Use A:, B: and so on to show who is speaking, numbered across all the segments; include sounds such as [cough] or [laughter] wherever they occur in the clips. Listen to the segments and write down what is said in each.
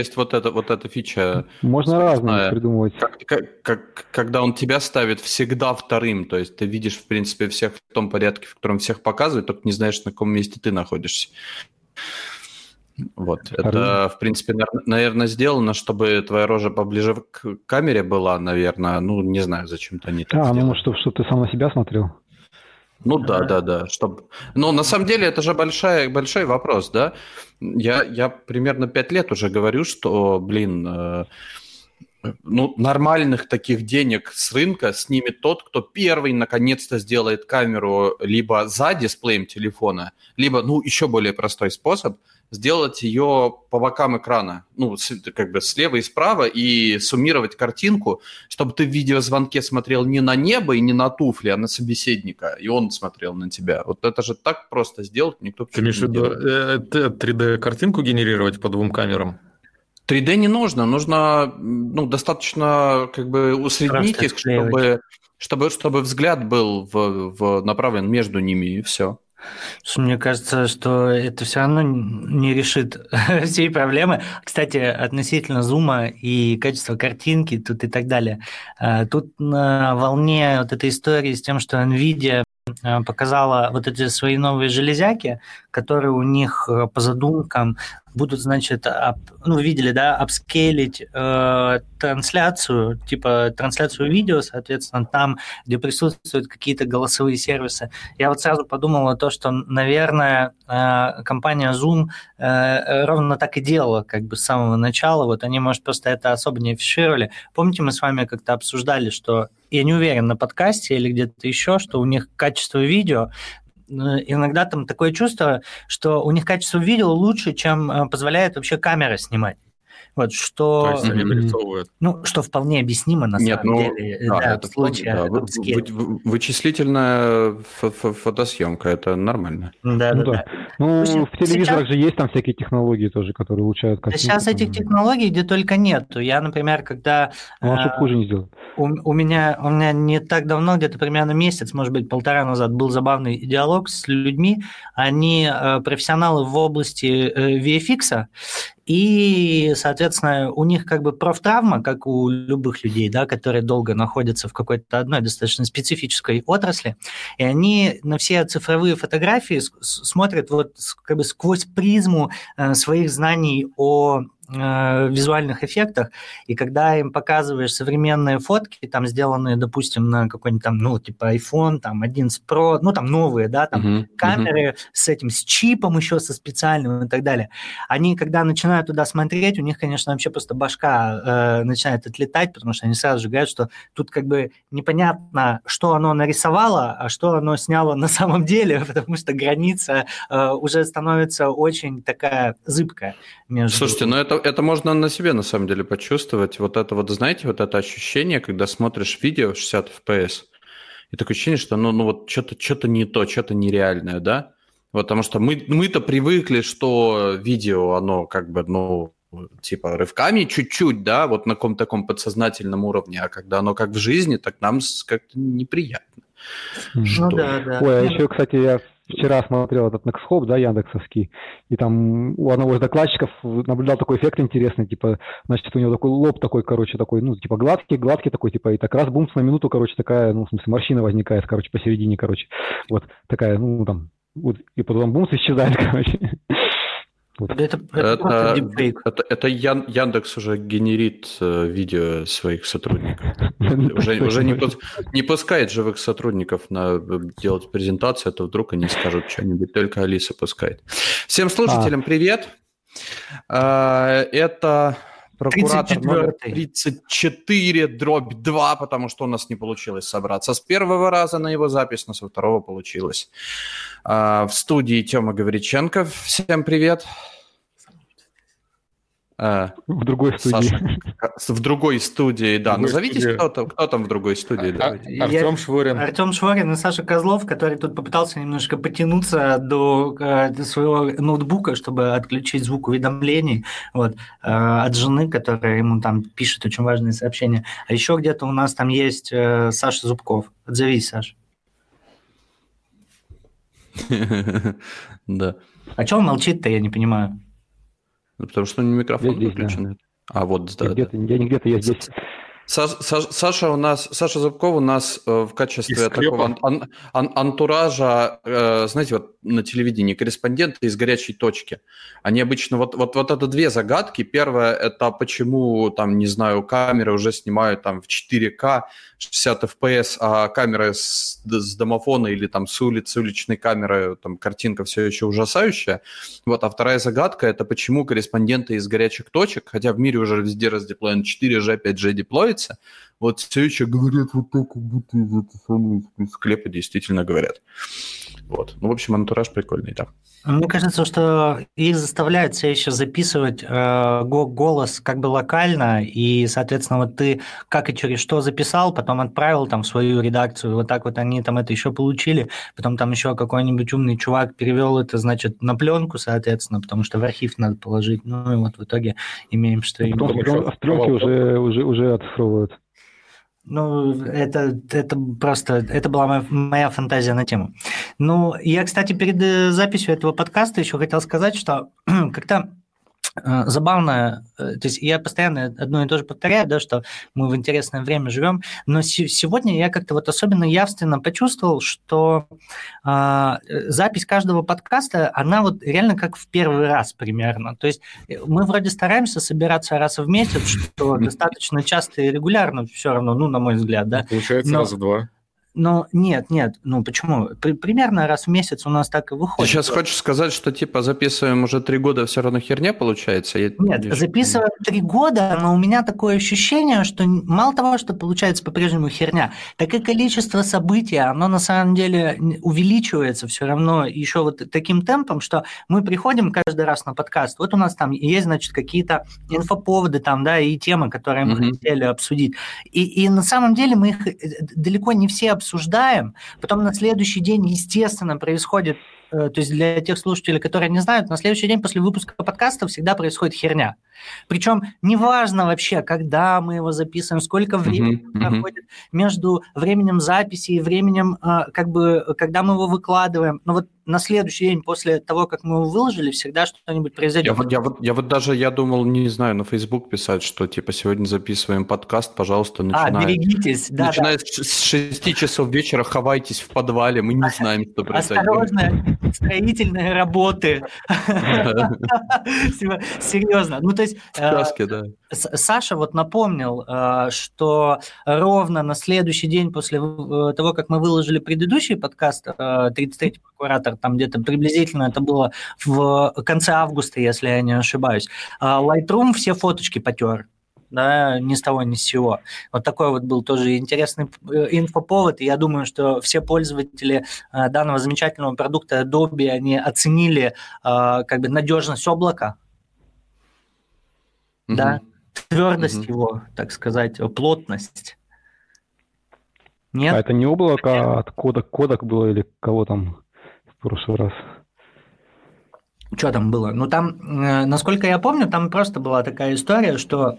A: есть вот эта, вот эта фича,
B: Можно разные
A: Смешная.
B: придумывать.
A: как, как- как- когда он тебя ставит всегда вторым, то есть ты видишь, в принципе, всех в том порядке, в котором всех показывает, только не знаешь, на каком месте ты находишься. Вот, это, в принципе, наверное, сделано, чтобы твоя рожа поближе к камере была, наверное, ну, не знаю, зачем-то они так
B: А, ну,
A: сделали.
B: может, чтобы ты сам на себя смотрел.
A: Ну да, да, да. Чтоб... Но на самом деле это же большая, большой вопрос, да? Я, я примерно пять лет уже говорю, что, блин, э, ну, нормальных таких денег с рынка снимет тот, кто первый наконец-то сделает камеру либо за дисплеем телефона, либо, ну, еще более простой способ, сделать ее по бокам экрана, ну, с- как бы слева и справа, и суммировать картинку, чтобы ты в видеозвонке смотрел не на небо и не на туфли, а на собеседника, и он смотрел на тебя. Вот это же так просто сделать, никто
C: Ты имеешь в виду
A: делает.
C: э, т- 3D-картинку генерировать по двум камерам?
A: 3D не нужно, нужно, ну, достаточно как бы усреднить их, чтобы, чтобы, чтобы взгляд был в, в направлен между ними, и все.
D: Мне кажется, что это все равно не решит [laughs] всей проблемы. Кстати, относительно зума и качества картинки тут и так далее. А, Тут на волне вот этой истории с тем, что NVIDIA а, показала вот эти свои новые железяки, которые у них э, по задумкам будут, значит, ап- ну, видели, да, апскейлить э, трансляцию, типа трансляцию видео, соответственно, там, где присутствуют какие-то голосовые сервисы. Я вот сразу подумал о том, что, наверное, э, компания Zoom э, ровно так и делала, как бы с самого начала. Вот они, может, просто это особо не афишировали. Помните, мы с вами как-то обсуждали, что я не уверен на подкасте или где-то еще, что у них качество видео э, иногда там такое чувство, что у них качество видео лучше, чем э, позволяет вообще камера снимать. Вот
C: То
D: что,
C: есть они
B: Мгм.
C: вырисовывают.
D: ну, что вполне объяснимо на
A: Нет,
D: самом
A: ну,
D: деле,
A: да,
D: да,
A: это
D: в случае
A: да, вы- вы- вычислительная фо- фо- фотосъемка, это нормально.
D: Да,
B: Ну
D: да,
B: да.
D: да.
B: Ну,
D: общем,
B: в телевизорах
D: сейчас-
B: же есть там всякие технологии тоже, которые улучшают картинку.
D: сейчас этих технологий где только нету. Я, например, когда
B: Ну, а
D: а,
B: хуже не сделать.
D: у, у меня у меня не так давно, где-то примерно месяц, может быть, полтора назад, был забавный диалог с людьми. Они э, профессионалы в области э, VFX, и, соответственно, у них как бы профтравма, как у любых людей, да, которые долго находятся в какой-то одной достаточно специфической отрасли, и они на все цифровые фотографии смотрят вот как бы сквозь призму э, своих знаний о э, визуальных эффектах, и когда им показываешь современные фотки, там сделанные, допустим, на какой-нибудь там, ну, типа iPhone, там 11 Pro, ну, там новые, да, там
A: мгм.
D: камеры с этим, с чипом еще, со специальным и так далее. Они, когда начинают туда смотреть, у них, конечно, вообще просто башка э, начинает отлетать, потому что они сразу же говорят, что тут как бы непонятно, что оно нарисовало, а что оно сняло на самом деле, [laughs] потому что граница э, уже становится очень такая зыбкая между...
A: Слушайте, ну это, это можно на себе на самом деле почувствовать. Вот это вот, знаете, вот это ощущение, когда смотришь видео 60 FPS, и такое ощущение, что ну, ну вот что-то что не то, что-то нереальное, да? Вот, потому что мы, мы-то привыкли, что видео, оно как бы, ну, типа рывками чуть-чуть, да, вот на каком-то таком подсознательном уровне, а когда оно как в жизни, так нам как-то неприятно. Что?
D: Ну да, да.
B: Ой, а еще, кстати, я вчера смотрел этот Nexhop, да, Яндексовский, и там у одного из докладчиков наблюдал такой эффект интересный, типа, значит, у него такой лоб такой, короче, такой, ну, типа гладкий, гладкий такой, типа, и так раз бумс на минуту, короче, такая, ну, в смысле, морщина возникает, короче, посередине, короче, вот такая, ну, там, вот, и потом бумс исчезает, [laughs] короче. Вот.
D: Это, это
A: Это,
D: дипфейк.
A: это, это Ян- Яндекс уже генерит э, видео своих сотрудников. [laughs] Уже, уже не, не пускает живых сотрудников на э, делать презентацию, а то вдруг они скажут что-нибудь, только Алиса пускает. Всем слушателям привет. А, Это прокуратор номер
D: 34-й.
A: 34, дробь 2, потому что у нас не получилось собраться с первого раза на его запись, но со второго получилось. А, в студии Тёма Гавриченков. Всем привет.
B: В другой студии.
A: Саша, в другой студии, да.
C: другой
A: Назовитесь,
C: студии.
A: кто там, кто там в другой студии.
C: А-
A: давайте.
D: Я-
C: Артем Шворин.
D: Артем Шворин и Саша Козлов, который тут попытался немножко потянуться до э, до своего ноутбука, чтобы отключить звук уведомлений вот, э, от жены, которая ему там пишет очень важные сообщения. А еще где-то у нас там есть э, Саша Зубков. Отзовись, Саш. [laughs]
A: Да.
D: А что он молчит-то, я не понимаю.
A: Ну, Потому что у него микрофон
B: Я здесь, да.
A: выключен. А вот,
B: Я
A: да, да.
B: где-то, я не где-то, я здесь.
A: Саш- Саша у нас, Саша Зубков у нас э, в качестве такого ан- ан- ан- антуража, э, знаете, вот на телевидении корреспонденты из горячей точки. Они обычно вот вот вот это две загадки. Первая это почему там не знаю камеры уже снимают там в 4К 60 FPS, а камера с, с домофона или там с улицы уличной камеры там картинка все еще ужасающая. Вот, а вторая загадка это почему корреспонденты из горячих точек, хотя в мире уже везде раздеплоен 4G, 5G деплоится, вот все еще говорят вот так, будто самого склепа действительно говорят. Вот. Ну, в общем, антураж прикольный, да.
D: Мне кажется, что их заставляют все еще записывать э, го- голос как бы локально, и, соответственно, вот ты как и через что записал, потом отправил там в свою редакцию, вот так вот они там это еще получили, потом там еще какой-нибудь умный чувак перевел это, значит, на пленку, соответственно, потому что в архив надо положить, ну и вот в итоге имеем, что
B: А Потом
D: имеем.
B: С пленки
C: что
B: уже, уже, уже оцифровывают.
D: Ну, это, это просто, это была моя, моя фантазия на тему. Ну, я, кстати, перед э, записью этого подкаста еще хотел сказать, что [clears throat] э, забавно, э, то есть я постоянно одно и то же повторяю, да, что мы в интересное время живем, но се- сегодня я как-то вот особенно явственно почувствовал, что а, э, запись каждого подкаста, она вот реально как в первый раз примерно. То есть э, мы вроде стараемся собираться раз в месяц, что [laughs] достаточно часто и регулярно все равно, ну, на мой взгляд, да,
C: Получается,
D: Но-
C: раза два.
D: Но нет, нет, ну почему? При- примерно раз в месяц у нас так и
A: Ты
D: выходит.
A: сейчас хочешь сказать, что типа записываем уже три года, все равно херня получается? Я
D: Нет,
A: не-
D: записываем три года, но у меня такое ощущение, что мало того, что получается по-прежнему херня, так и количество событий, оно на самом деле увеличивается все равно еще вот таким темпом, что мы приходим каждый раз на подкаст, вот у нас там есть, значит, какие-то инфоповоды там, да, и темы, которые мы
A: Мгм.
D: хотели обсудить. И, и на самом деле мы их э, далеко не все обсуждаем, потом на следующий день, естественно, происходит то есть для тех слушателей, которые не знают, на следующий день после выпуска подкаста всегда происходит херня. Причем неважно вообще, когда мы его записываем, сколько времени
A: Мгм, мгм.
D: проходит между временем записи и временем, а, как бы, когда мы его выкладываем. Но вот на следующий день после того, как мы его выложили, всегда что-нибудь
A: Я
D: произойдет.
A: вот, я, вот, я вот даже, я думал, не знаю, на Facebook писать, что типа сегодня записываем подкаст, пожалуйста,
D: А,
A: начинаем.
D: берегитесь, да, да.
A: Начиная с с 6 часов вечера ховайтесь в подвале, мы не знаем, что произойдет.
D: Осторожно, строительные работы. [laughs] Серьезно. Ну, то есть... э,
A: Сказки, да.
D: С- Саша вот напомнил, э, что ровно на следующий день после э, того, как мы выложили предыдущий подкаст, э, 33-й прокуратор, там где-то приблизительно это было в конце августа, если я не ошибаюсь, э, Lightroom все фоточки потер. Да, ни с того, ни с сего. Вот такой вот был тоже интересный э, инфоповод, и я думаю, что все пользователи э, данного замечательного продукта Adobe, они оценили э, как бы надежность облака, да,
A: Мгм.
D: твердость
A: Мгм.
D: его, так сказать, плотность.
B: А
D: Нет?
B: это не облако, а от кодек, кодек было или кого там в прошлый раз?
D: Что там было? Ну, там, насколько я помню, там просто была такая история, что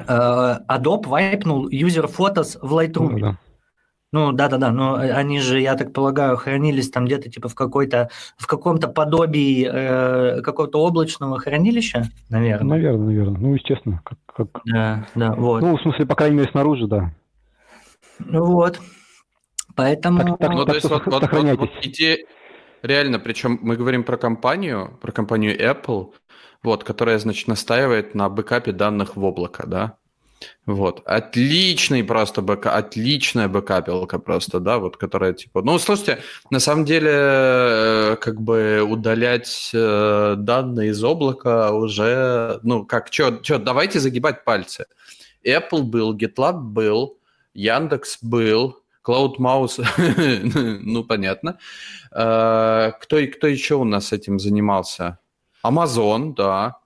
D: Adobe вайпнул user photos в Lightroom.
B: Ну, да.
D: Ну, да-да-да, но они же, я так полагаю, хранились там где-то типа в какой-то, в каком-то подобии э, какого-то облачного хранилища, наверное.
B: Наверное, наверное. Ну, естественно. Как, как...
D: Да, да, вот.
B: Ну, в смысле, по крайней мере, снаружи, да.
D: Ну, вот. Поэтому...
B: Так- так-
A: Ну, то есть вот, вот- вот-
B: сохраняйтесь.
A: вот идея, реально, причем мы говорим про компанию, про компанию Apple, вот, которая, значит, настаивает на бэкапе данных в облако, да? Вот. Отличный просто бэк, отличная бэкапилка просто, да, вот, которая типа... Ну, слушайте, на самом деле, э, как бы удалять э, данные из облака уже, ну, как, что, давайте загибать пальцы. Apple был, GitLab был, Яндекс был, CloudMouse, [laughs] ну, понятно. Э, кто, кто еще у нас этим занимался? Amazon, да.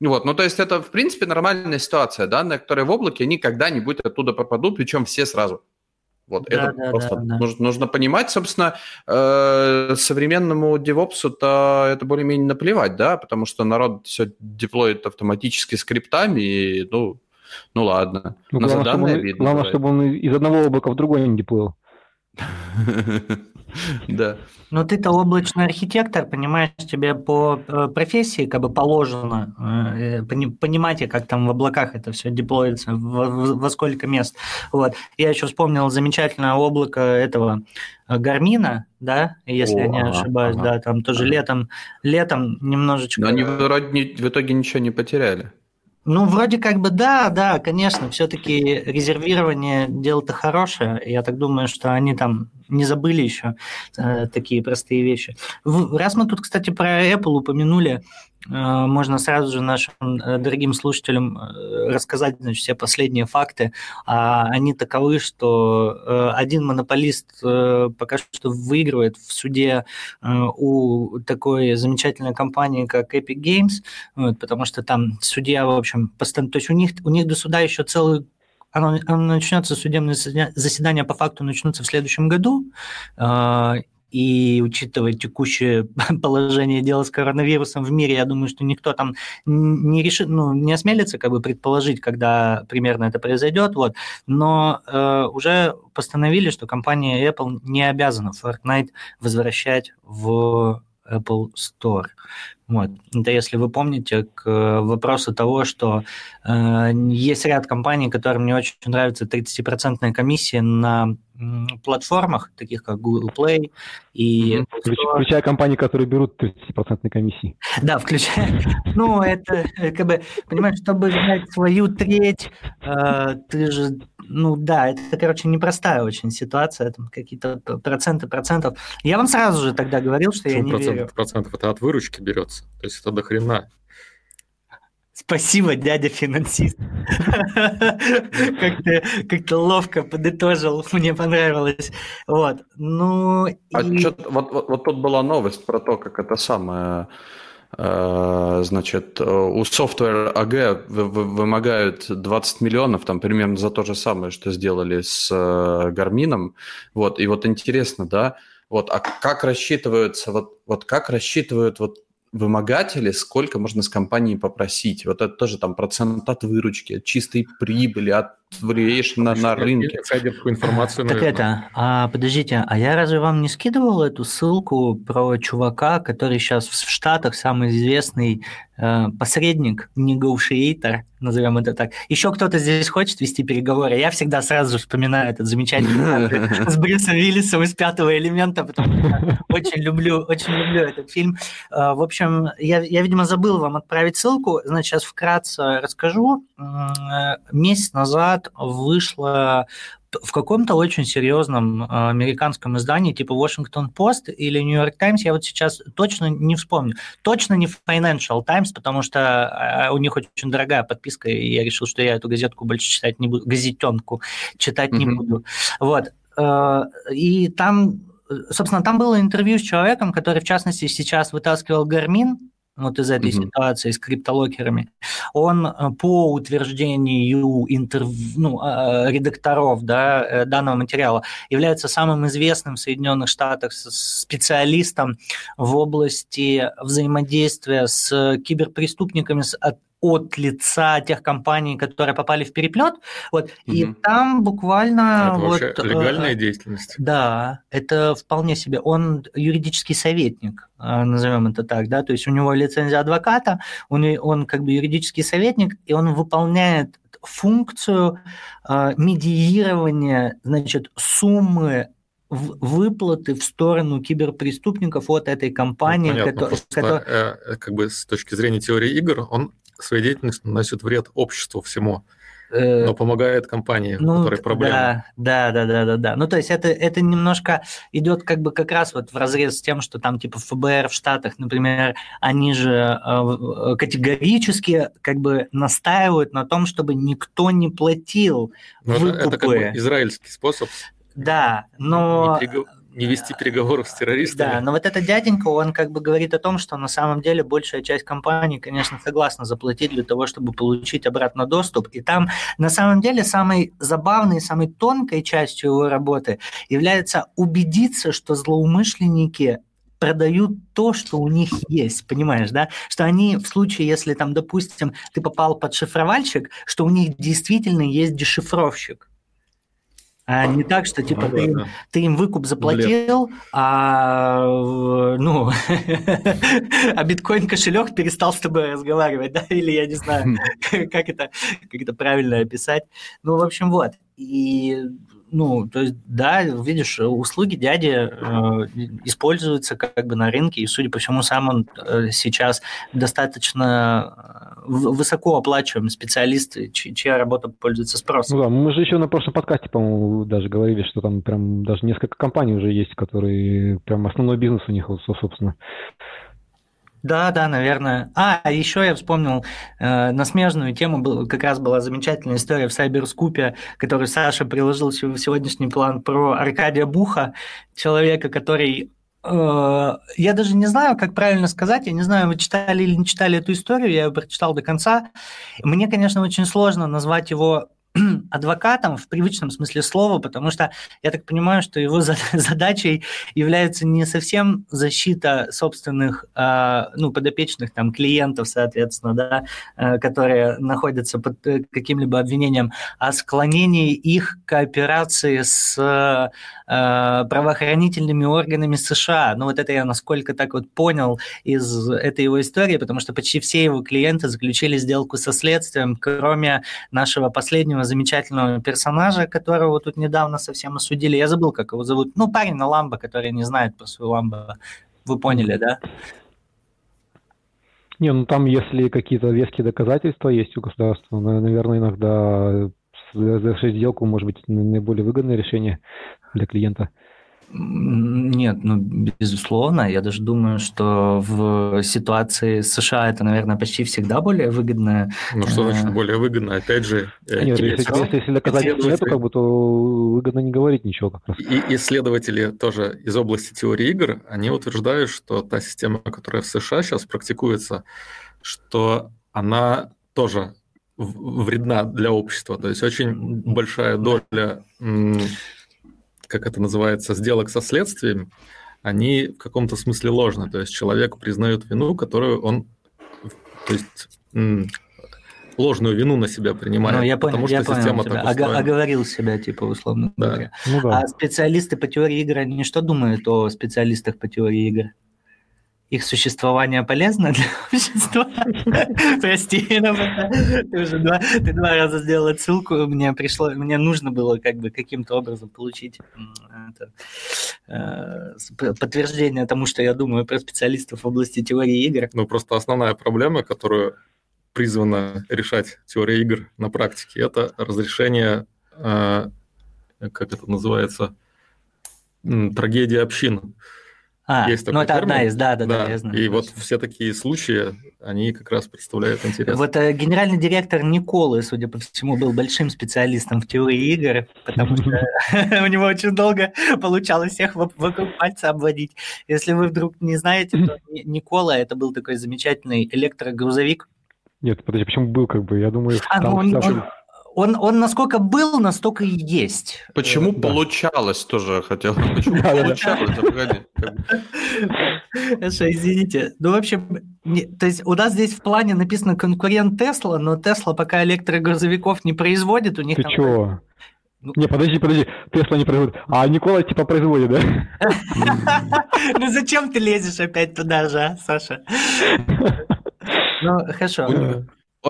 A: Вот, ну то есть это, в принципе, нормальная ситуация, данные, которые в облаке, они когда-нибудь оттуда попадут, причем все сразу. Вот, да, это да, просто да, нужно, нужно понимать, собственно, э, современному DevOps-то это более-менее наплевать, да, потому что народ все деплоит автоматически скриптами, и, ну, ну ладно.
B: Ну, главное, чтобы он, видно, главное чтобы он из одного облака в другой не деплоил. [laughs]
A: Да.
D: Но ты-то облачный архитектор, понимаешь, тебе по э, профессии как бы положено э, понимать, как там в облаках это все деплоится, во сколько мест. Вот. Я еще вспомнил замечательное облако этого э, Гармина, да, если О, я не ошибаюсь, ага, да, там тоже ага. летом, летом немножечко...
A: Но они вроде в итоге ничего не потеряли.
D: Ну, вроде как бы да, да, конечно, все-таки резервирование дело-то хорошее. Я так думаю, что они там не забыли еще э, такие простые вещи. В, раз мы тут, кстати, про Apple упомянули, можно сразу же нашим э, дорогим слушателям э, рассказать значит, все последние факты. А они таковы, что э, один монополист э, пока что выигрывает в суде э, у такой замечательной компании, как Epic Games, вот, потому что там судья, в общем, постоянно, то есть у них, у них до суда еще целый оно, оно начнется, судебное заседание по факту начнутся в следующем году, и учитывая текущее [laughs] положение дела с коронавирусом в мире, я думаю, что никто там не решит, ну, не осмелится как бы предположить, когда примерно это произойдет, вот. Но э, уже постановили, что компания Apple не обязана Fortnite возвращать в Apple Store. Вот. Это если вы помните к вопросу того, что э, есть ряд компаний, которым не очень нравится 30% комиссия на платформах, таких как Google Play и...
B: Включая, включая компании, которые берут 30% комиссии. [laughs]
D: Да, включая. Ну, это э, как бы, понимаешь, чтобы взять свою треть, э, ты же ну да, это, короче, непростая очень ситуация, там какие-то проценты процентов. Я вам сразу же тогда говорил, что Почему я не
C: процент,
D: верю.
C: процентов? Это от выручки берется, то есть это до хрена.
D: Спасибо, дядя финансист. [laughs] Как-то как ловко подытожил, мне понравилось. Вот, ну...
A: А вот тут была новость про то, как это самое Э, значит, у Software AG вымогают 20 миллионов, там примерно за то же самое, что сделали с Гармином. Вот, и вот интересно, да, вот, а как рассчитываются, вот, вот как рассчитывают вот вымогатели, сколько можно с компании попросить. Вот это тоже там процент от выручки, от чистой прибыли, от влияешь на, на рынке.
C: информацию,
D: так это, а подождите, а я разве вам не скидывал эту ссылку про чувака, который сейчас в Штатах самый известный э, посредник, negotiator, назовем это так. Еще кто-то здесь хочет вести переговоры. Я всегда сразу вспоминаю этот замечательный с Брюсом Виллисом из «Пятого элемента», потому что очень люблю, очень люблю этот фильм. Э, в общем, я, я, видимо, забыл вам отправить ссылку. Значит, сейчас вкратце расскажу. Э, месяц назад вышла в каком-то очень серьезном а, американском издании, типа Washington Post или New York Times, я вот сейчас точно не вспомню. Точно не Financial Times, потому что а, у них очень дорогая подписка, и я решил, что я эту газетку больше читать не буду, газетенку читать mm-hmm. не буду. Вот. А, и там, собственно, там было интервью с человеком, который, в частности, сейчас вытаскивал Гармин, вот из этой mm-hmm. ситуации с криптолокерами, он э, по утверждению интерв... ну, а, редакторов да, э, данного материала является самым известным в Соединенных Штатах специалистом в области взаимодействия с киберпреступниками, с от лица тех компаний, которые попали в переплет. Вот, угу. И там буквально...
C: Это
D: вот,
C: вообще легальная э, деятельность?
D: Да, это вполне себе. Он юридический советник, э, назовем это так, да, то есть у него лицензия адвоката, он, он как бы юридический советник, и он выполняет функцию э, медиирования, значит, суммы выплаты в сторону киберпреступников от этой компании. Ну,
C: понятно, который, который... Э, как бы с точки зрения теории игр, он своей деятельностью наносит вред обществу всему.
D: э,
C: Но помогает компании, у
D: ну,
C: которой
D: т-
C: проблемы.
D: Да, да, да, да, да. Ну, то есть это, это немножко идет как бы как раз вот в разрез с тем, что там типа ФБР в Штатах, например, они же э, э, категорически как бы настаивают на том, чтобы никто не платил
C: Но это, это как бы
D: выкупы.
C: израильский способ
D: Да, но...
C: не, не вести переговоров с террористами.
D: Да, но вот этот дяденька, он как бы говорит о том, что на самом деле большая часть компаний, конечно, согласна заплатить для того, чтобы получить обратно доступ. И там на самом деле самой забавной, самой тонкой частью его работы является убедиться, что злоумышленники продают то, что у них есть, понимаешь, да? Что они в случае, если там, допустим, ты попал под шифровальщик, что у них действительно есть дешифровщик. А не так, что типа
C: Ну
D: ты ты им выкуп заплатил, а ну, [laughs] а биткоин кошелек перестал с тобой разговаривать, да, или я не знаю, [laughs] как это, как это правильно описать. Ну, в общем, вот. И, ну, то есть, да, видишь, услуги дяди э, используются как бы на рынке, и, судя по всему, сам он э, сейчас достаточно э, в- высоко оплачиваемый специалист, чь- чья работа пользуется спросом.
B: Ну да, мы же еще на прошлом подкасте, по-моему, даже говорили, что там прям даже несколько компаний уже есть, которые прям основной бизнес у них, собственно.
D: Да, да, наверное. А, еще я вспомнил э, на смежную тему, был, как раз была замечательная история в Сайберскупе, которую Саша приложил в сегодняшний план про Аркадия Буха, человека, который... э, я даже не знаю, как правильно сказать, я не знаю, вы читали или не читали эту историю, я ее прочитал до конца. Мне, конечно, очень сложно назвать его [clears throat] адвокатом в привычном смысле слова, потому что я так понимаю, что его за- [laughs] задачей является не совсем защита собственных, а, ну, подопечных там клиентов, соответственно, да, а, которые находятся под э, каким-либо обвинением, а склонение их к кооперации с а, правоохранительными органами США. Ну, вот это я насколько так вот понял из этой его истории, потому что почти все его клиенты заключили сделку со следствием, кроме нашего последнего замечательного персонажа, которого тут недавно совсем осудили. Я забыл, как его зовут. Ну, парень на Ламбо, который не знает про свою Ламбо. Вы поняли, да?
B: Не, ну там, если какие-то веские доказательства есть у государства, на- наверное, иногда завершить сделку может быть на- наиболее выгодное решение для клиента.
D: Нет, ну, безусловно. Я даже думаю, что в ситуации США это, наверное, почти всегда более выгодное.
C: Ну что значит более выгодно? Опять же, э,
B: Нет, если,
C: равно
B: если, если доказательств нету, как бы, то выгодно не говорить ничего как раз.
C: И исследователи тоже из области теории игр, они утверждают, что та система, которая в США сейчас практикуется, что она тоже вредна для общества. То есть очень большая доля, как это называется, сделок со следствием, они в каком-то смысле ложны. То есть человек признает вину, которую он, то есть ложную вину на себя принимает,
D: Ну, я понял,
C: потому
D: я
C: что
D: понял
C: система
D: тебя.
C: так устроена.
D: оговорил себя, типа, условно
C: Да.
D: говоря.
B: Ну да.
D: А специалисты по теории игр, они что думают о специалистах по теории игр? Их существование полезно для [laughs] общества? Прости, ты уже два, ты два раза сделал отсылку, мне пришло, мне нужно было как бы каким-то образом получить это, э, подтверждение тому, что я думаю про специалистов в области теории игр.
C: Ну, просто основная проблема, которую призвана решать теория игр на практике, это разрешение, э, как это называется, трагедии общин.
D: А,
C: Есть
D: ну
C: такой
D: это одна
C: термин.
D: из, да, да, да,
C: Да,
D: я знаю.
C: и вот
D: точно.
C: все такие случаи, они как раз представляют интерес.
D: Вот э, генеральный директор Николы, судя по всему, был большим специалистом в теории игр, потому что [laughs] у него очень долго получалось всех вокруг пальца обводить. Если вы вдруг не знаете, то [clears throat] Ни- Никола это был такой замечательный электрогрузовик.
B: Нет, подожди, почему был как бы? Я думаю,
D: А,
B: там
D: ну, он,
B: всегда
D: он- он- он насколько был, настолько и есть.
A: Почему
B: да.
A: получалось, тоже хотел. Почему получалось?
D: Хорошо, извините. Ну, в общем, не- то есть у нас здесь в плане написано конкурент Тесла, но Тесла пока электрогрузовиков не производит, у них
B: Ты
D: там-
B: чего?
D: Ну-
B: Не, подожди, подожди, Тесла не производит. А Никола типа производит, да? [laughs]
D: Ну зачем ты лезешь опять туда же, а, Саша? [laughs] Ну, хорошо.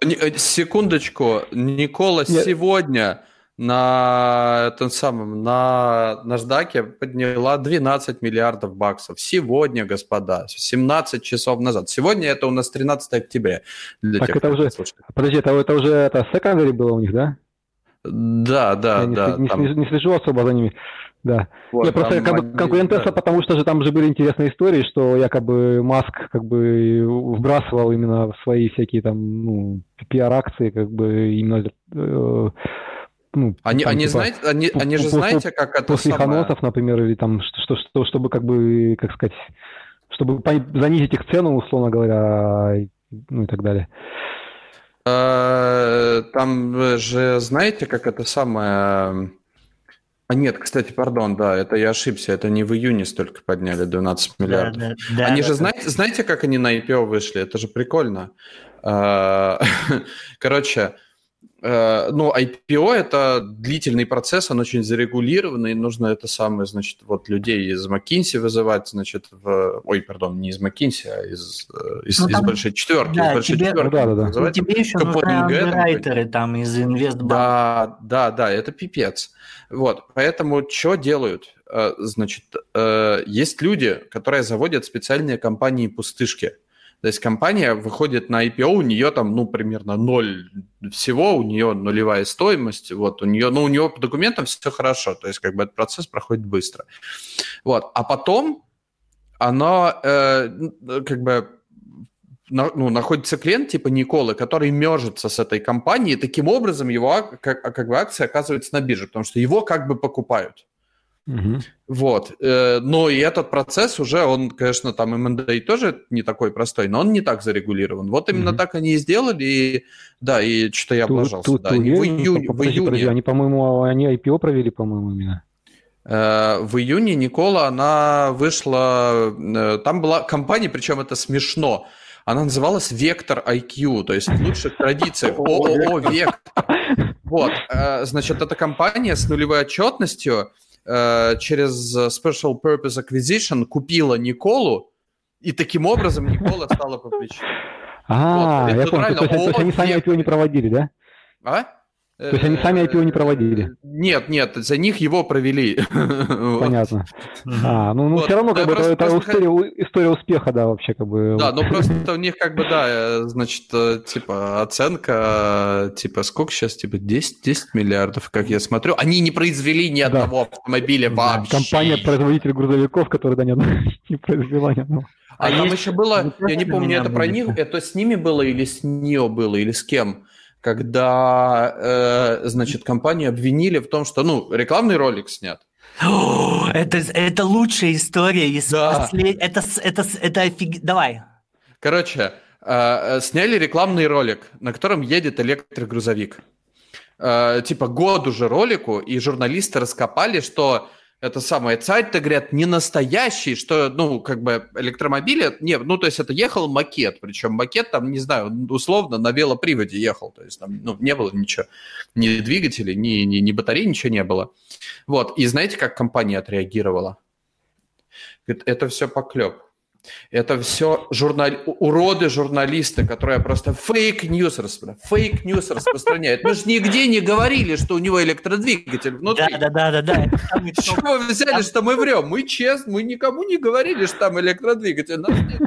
A: Не- э, Секундочку, Никола
B: Нет.
A: сегодня на этом самом на наждаке подняла 12 миллиардов баксов. Сегодня, господа, 17 часов назад. Сегодня это у нас 13 октября. Для
B: Так
A: тех,
B: это уже-
A: слушает.
B: Подожди, это, это уже это secondary было у них, да?
A: Да, да,
B: Я не,
A: да.
B: не,
A: там-
B: сли- не слежу особо за ними. Да.
A: вот,
B: Не, просто как бы конкурент
A: да.
B: Тесла, потому что же там же были интересные истории, что якобы Маск как бы вбрасывал именно в свои всякие там, ну, пиар-акции, как бы именно, э, ну,
A: Они,
B: там,
A: они,
B: типа,
A: знаете, они, они же
B: пу-
A: знаете, как это
B: после
A: самое...
B: ханосов, например, или там, что, что, что- чтобы как бы, как сказать, чтобы занизить их цену, условно говоря, ну и так далее.
A: Э, Там же, знаете, как это самое... А нет, кстати, пардон, да, это я ошибся, это не в июне столько подняли, 12 миллиардов.
D: Да, да,
A: они
D: да,
A: же,
D: да.
A: знаете, знаете, как они на IPO вышли? Это же прикольно. Э, [laughs] Короче, ну, IPO – это длительный процесс, он очень зарегулированный, нужно это самое, значит, вот людей из McKinsey вызывать, значит, в... Ой, пардон, не из McKinsey, а из, э, из,
D: Ну,
A: из
D: там-
A: большой четверки,
D: да,
A: из большой
D: тебе-
A: четверки.
B: Ну, да, да, да.
D: Ну,
A: вызывать.
D: тебе еще нужны
A: НГ там
D: из инвестбанка.
A: Да, да, да, это пипец. Вот, поэтому что делают? Э, Значит, э, есть люди, которые заводят специальные компании-пустышки. То есть компания выходит на IPO, у нее там, ну, примерно ноль всего, у нее нулевая стоимость, вот, у нее, ну, у нее по документам все хорошо, то есть как бы этот процесс проходит быстро. Вот, а потом оно э, как бы на- ну, находится клиент типа Николы, который мержится с этой компанией, таким образом его ак- как, как бы акция оказывается на бирже, потому что его как бы покупают.
B: Мгм.
A: Вот. Э, Но и этот процесс уже, он, конечно, там M&A тоже не такой простой, но он не так зарегулирован. Вот именно
B: Мгм.
A: так они и сделали, и да, и что-то я
B: Ты-
A: облажался.
B: ты-
A: да. Они в
B: уверен?
A: июне, в
B: Подожди, подожди,
A: июне
B: они, по-моему, они IPO провели, по-моему, именно.
A: Э, В июне Никола, она вышла, э, там была компания, причем это смешно, она называлась Вектор IQ, то есть в лучших традициях [laughs] ООО Вектор. Вот, значит, эта компания с нулевой отчетностью э, через Special Purpose Acquisition купила Николу, и таким образом Никола стала публичной.
B: А,
A: Вот,
B: я понял. То есть, они сами IPO не проводили, да?
A: А?
B: То есть они сами IPO не проводили?
A: Нет, нет, за них его провели. [laughs]
B: Понятно. А, ну, ну
A: Вот,
B: все равно,
A: да,
B: как бы,
A: просто-
B: это,
A: просто
B: история, история успеха, да, вообще, как бы.
A: Да, ну просто у них как бы, да, э, значит, э, типа оценка, э, типа сколько сейчас, типа 10, 10 миллиардов, как я смотрю. Они не произвели ни
B: Да.
A: одного автомобиля
B: Да,
A: вообще.
B: Компания-производитель грузовиков, которая да, одного [laughs] не произвела ни одного.
A: А,
D: А
A: там
D: есть-
A: еще было, я не помню, это про них, это с ними было или с НИО было, или с кем, когда, э, значит, компанию обвинили в том, что, ну, рекламный ролик снят.
D: О, Это, это лучшая история из
A: Да.
D: послед- Это, это, это офиг... Давай.
A: Короче, э, э, сняли рекламный ролик, на котором едет электрогрузовик. Э, Типа год уже ролику, и журналисты раскопали, что это самое царь-то, говорят, не настоящий, что, ну, как бы электромобили, не, ну, то есть это ехал макет, причем макет там, не знаю, условно на велоприводе ехал, то есть там, ну, не было ничего, ни двигателей, ни, ни, ни батарей, ничего не было. Вот, и знаете, как компания отреагировала? Говорит, это все поклеп. Это все журнал... уроды журналисты, которые просто fake news распространяют. Fake news распространяют. Мы же нигде не говорили, что у него электродвигатель внутри.
D: Да, да, да, да, да.
A: Чего вы взяли, что мы врем? Мы честно, мы никому не говорили, что там электродвигатель. Нас нет.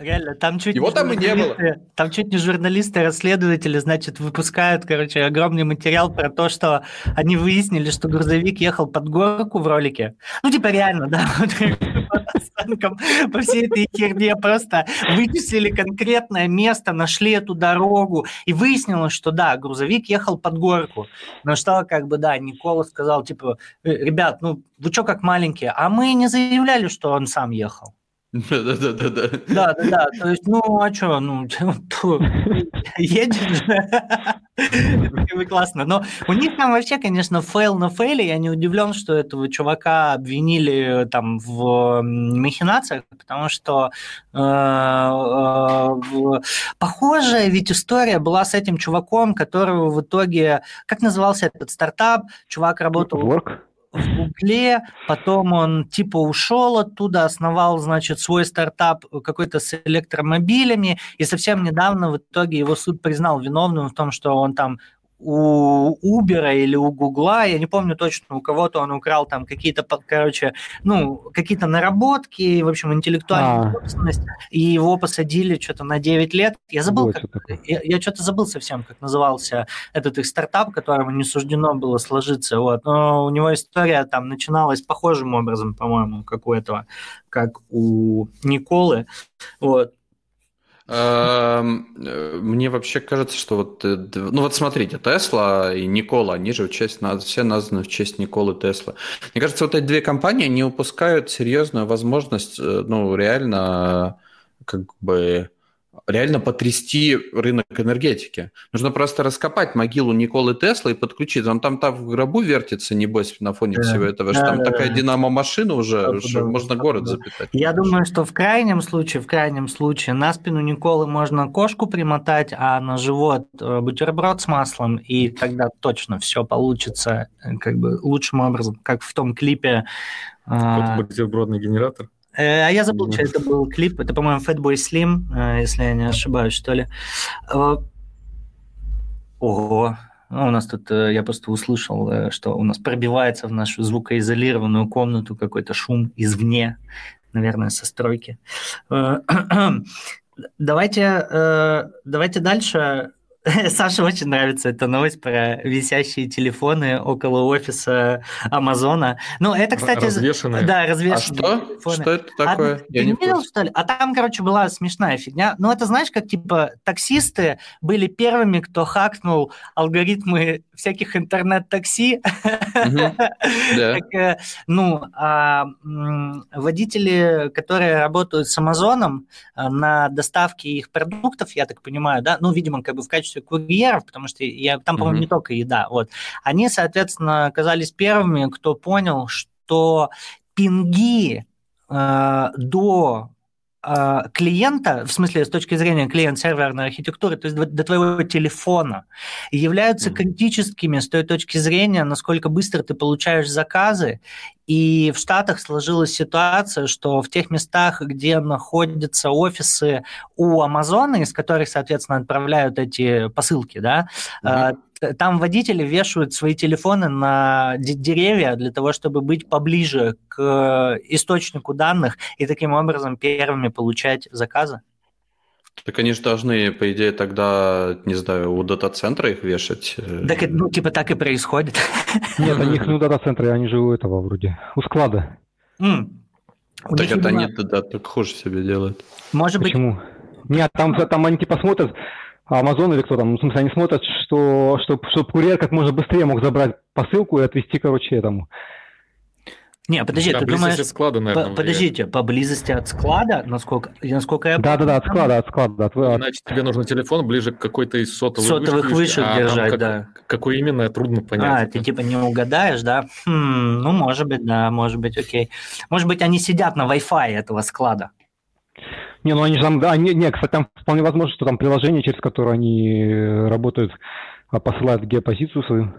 D: Реально, там чуть
A: Его
D: не
A: там и не было.
D: Там чуть не журналисты, расследователи, значит, выпускают, короче, огромный материал про то, что они выяснили, что грузовик ехал под горку в ролике. Ну, типа, реально, да, [laughs] оценкам, по всей этой херне просто вычислили конкретное место, нашли эту дорогу, и выяснилось, что, да, грузовик ехал под горку. Но что, как бы, да, Никола сказал, типа, «Э, ребят, ну, вы что, как маленькие? А мы не заявляли, что он сам ехал.
A: Да-да-да-да.
D: Да, да, да. То есть, ну, а что, ну, [laughs] едешь же. Классно. Но у них там вообще, конечно, fail на fail е. Я не удивлен, что этого чувака обвинили там в махинациях, потому что э, э, похожая ведь история была с этим чуваком, которого в итоге... Как назывался этот стартап? Чувак работал
B: WeWork?
D: В Гугле, потом он типа ушел оттуда, основал, значит, свой стартап какой-то с электромобилями, и совсем недавно в итоге его суд признал виновным в том, что он там у Uber или у Гугла, я не помню точно, у кого-то он украл там какие-то, короче, ну, какие-то наработки, в общем, интеллектуальную а. собственность, и его посадили что-то на 9 лет. Я забыл, как, я, я что-то забыл совсем, как назывался этот их стартап, которому не суждено было сложиться, вот, но у него история там начиналась похожим образом, по-моему, как у этого, как у Николы, вот,
A: мне вообще кажется, что вот, э, ну вот смотрите, Тесла и Никола, они же в честь, все названы в честь Николы Тесла. Мне кажется, вот эти две компании не упускают серьезную возможность, э, ну реально как бы реально потрясти рынок энергетики. Нужно просто раскопать могилу Николы Тесла и подключить. Он там там в гробу вертится, небось, на фоне да. всего этого. Да, там да, такая да. динамо-машина уже, да, уже да, можно да, город да. запитать.
D: Я думаю, что в крайнем случае, в крайнем случае, на спину Николы можно кошку примотать, а на живот э, бутерброд с маслом, и тогда точно все получится э, как бы лучшим образом, как в том клипе.
C: А, бутербродный генератор?
D: Э, а я забыл, что это был клип. Это, по-моему, Fatboy Slim, э, если я не ошибаюсь, что ли. Э, ого. Ну, у нас тут, я просто услышал, что у нас пробивается в нашу звукоизолированную комнату какой-то шум извне, наверное, со стройки. [clears throat] Давайте, давайте дальше [laughs] Саше очень нравится эта новость про висящие телефоны около офиса Амазона. Ну, это, кстати...
C: Развешенные.
D: Да, развешенные
A: а что? телефоны. Что это такое?
D: А, Я не видел, что ли? А там, короче, была смешная фигня. Ну, это знаешь, как, типа, таксисты были первыми, кто хакнул алгоритмы всяких интернет-такси. [laughs] Э, ну, а, водители, которые работают с Амазоном э, на доставке их продуктов, я так понимаю, да, ну, видимо, как бы в качестве качестве курьеров, потому что я, там, по-моему, mm-hmm. не только еда, вот, они, соответственно, оказались первыми, кто понял, что пинги э, до клиента, в смысле, с точки зрения клиент-серверной архитектуры, то есть до, до твоего телефона, являются mm-hmm. критическими с той точки зрения, насколько быстро ты получаешь заказы и в Штатах сложилась ситуация, что в тех местах, где находятся офисы у Амазона, из которых, соответственно, отправляют эти посылки, да, mm-hmm. Там водители вешают свои телефоны на деревья для того, чтобы быть поближе к источнику данных и таким образом первыми получать заказы.
A: Так они же должны, по идее, тогда, не знаю, у дата-центра их вешать.
D: Э, так, ну, типа так и происходит. [laughs]
B: Нет, у них не у дата-центра, они же у этого вроде, у склада.
A: Mm. Так это они да, так хуже себе делают.
D: Может
B: Почему? быть... Нет, там, там они типа смотрят, Amazon или кто там, ну, в смысле, они смотрят, что, что, чтобы курьер как можно быстрее мог забрать посылку и отвезти, короче, этому
D: не, подожди, ты думаешь...
C: склада, наверное,
D: подождите, поблизости от склада, насколько, насколько я
B: Да-да-да, от склада, от склада. От...
C: Значит, тебе нужно телефон ближе к какой-то из сотовых,
D: сотовых вышек, вышек а держать, как, да.
C: Какой именно, трудно понять.
D: А, ты типа не угадаешь, да? Хм, ну, может быть, да, может быть, окей. Может быть, они сидят на Wi-Fi этого склада.
B: Не, ну они же там, да, не, не, кстати, там вполне возможно, что там приложение, через которое они э, работают, а посылают геопозицию свою.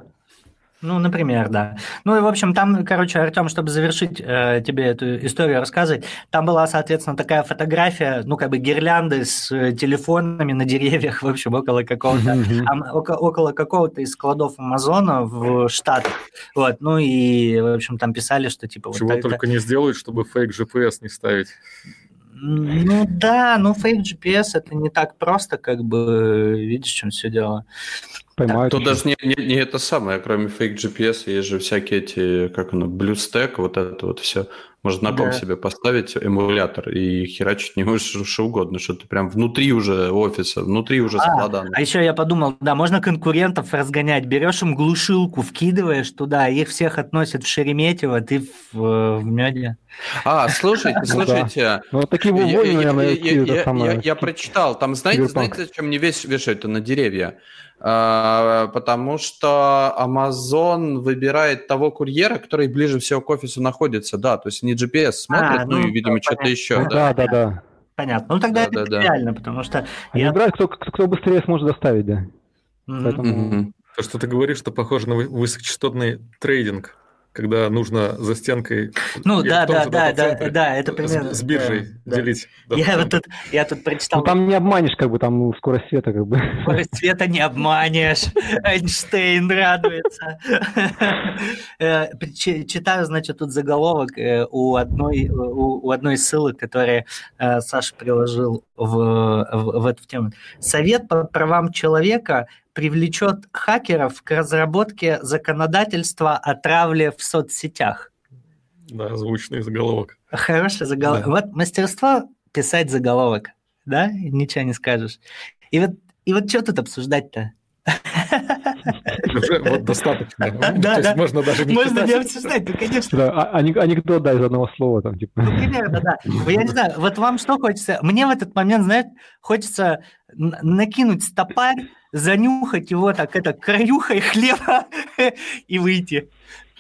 D: Ну, например, да. Ну и, в общем, там, короче, Артем, чтобы завершить э, тебе эту историю рассказывать, там была, соответственно, такая фотография, ну, как бы гирлянды с э, телефонами на деревьях, в общем, около какого-то, около, около какого-то из складов Амазона в Штатах. Вот, ну и, в общем, там писали, что типа...
C: Чего вот только не сделают, чтобы фейк GPS не ставить.
D: Ну да, ну фейк GPS это не так просто, как бы, видишь, в чем все дело.
A: Поймают. Тут даже не, не, не это самое, кроме фейк GPS, есть же всякие эти, как оно, BlueStack, вот это вот все. Можно на ком да. себе поставить эмулятор и херачить не что, что угодно, что ты прям внутри уже офиса, внутри уже а, склада.
D: А еще я подумал, да, можно конкурентов разгонять. Берешь им глушилку, вкидываешь туда, их всех относят в Шереметьево, ты в, в меде.
A: А, слушайте, [laughs] ну слушайте.
B: Ну, такие
A: Я прочитал, там, знаете, знаете, зачем не вешают на деревья? А, потому что Amazon выбирает того курьера, который ближе всего к офису находится, да, то есть не GPS смотрит, а, ну, ну и, видимо, что-то еще.
B: Да, да, да.
D: Понятно. Ну, тогда да, это да, реально, да. потому что...
B: Они я... выбирают, кто, кто быстрее сможет доставить, да.
C: Mm-hmm. Поэтому... Mm-hmm. То, что ты говоришь, что похоже на высокочастотный трейдинг. Когда нужно за стенкой...
D: Ну да, да, да, да, да, это
C: с-
D: примерно.
C: С биржей
D: да, да.
C: делить.
D: Я вот тут, я тут прочитал.
B: Ну там не обманешь, как бы там ну, скорость света, как бы.
D: Скорость света не обманешь. Эйнштейн радуется. Э, чи- Читаю, значит, тут заголовок э, у одной, у, у одной из ссылок, которые э, Саша приложил в, в, в эту тему. Совет по правам человека привлечет хакеров к разработке законодательства о травле в соцсетях.
C: Да, звучный заголовок.
D: Хороший заголовок.
C: Да.
D: Вот мастерство писать заголовок, да, ничего не скажешь. И вот, и вот что тут обсуждать-то?
C: Уже вот достаточно. [laughs]
D: Да,
C: То есть
D: да.
C: можно даже не
D: Можно не обсуждать, ну, конечно.
B: Да, а- ане- анекдот, да, из одного слова там, типа.
D: Ну, примерно, да. Я не знаю, вот вам что хочется? Мне в этот момент, знаешь, хочется накинуть стопарь, занюхать его так, это, краюхой хлеба [laughs] и выйти.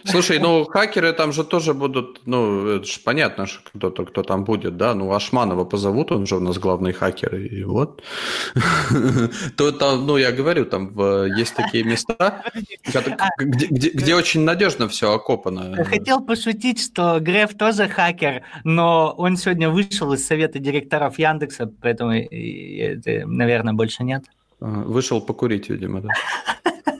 A: Слушай, ну хакеры там же тоже будут, ну это же понятно, что кто-то, кто там будет, да, ну Ашманова позовут, он же у нас главный хакер, и вот. [laughs] То там, ну я говорю, там есть такие места, [laughs] где, где- очень надежно все окопано.
D: Хотел пошутить, что Греф тоже хакер, но он сегодня вышел из совета директоров Яндекса, поэтому, наверное, больше нет.
A: А, Вышел покурить, видимо, да. [laughs]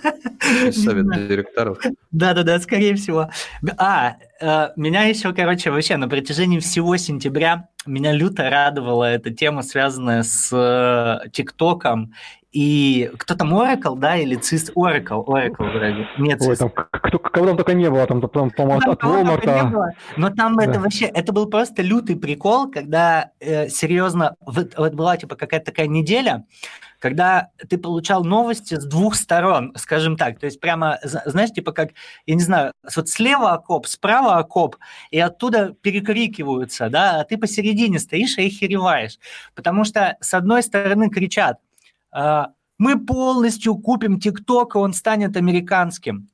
A: Из совета директоров.
D: Да-да-да, скорее всего. А, э, меня еще, короче, вообще на протяжении всего сентября меня люто радовала эта тема, связанная с э, ТикТоком. И кто там, Oracle, да, или CIS Oracle? Oracle вроде. Нет,
B: Ой, там кто, кого там только не было, там, там, по-моему,
D: Там
B: от Walmart.
D: было. Но там
B: Да.
D: это вообще, это был просто лютый прикол, когда э, серьезно, вот, вот была типа какая-то такая неделя, когда ты получал новости с двух сторон, скажем так, то есть прямо, зна- знаешь, типа как, я не знаю, вот слева окоп, справа окоп, и оттуда перекрикиваются, да, а ты посередине стоишь и охереваешь, потому что с одной стороны кричат, а, мы полностью купим ТикТок, и он станет американским.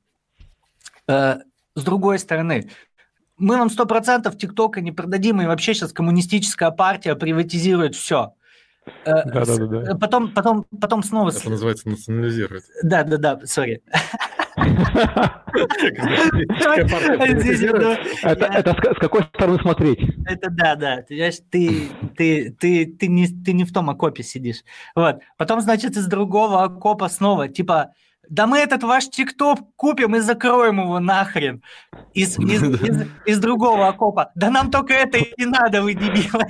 D: Э, С другой стороны, мы вам 100% ТикТока не продадим, и вообще сейчас коммунистическая партия приватизирует все.
B: Да-да-да.
D: Потом, потом, потом снова...
C: Это называется национализировать.
D: Да, да, да, сори.
B: Это, с, какой стороны смотреть?
D: Это да, да. Ты, ты, ты, ты, не, ты не в том окопе сидишь. Вот. Потом, значит, из другого окопа снова, типа, да мы этот ваш ТикТок купим и закроем его нахрен. Из, из, [laughs] из, из другого окопа. Да нам только это и не надо, вы дебилы.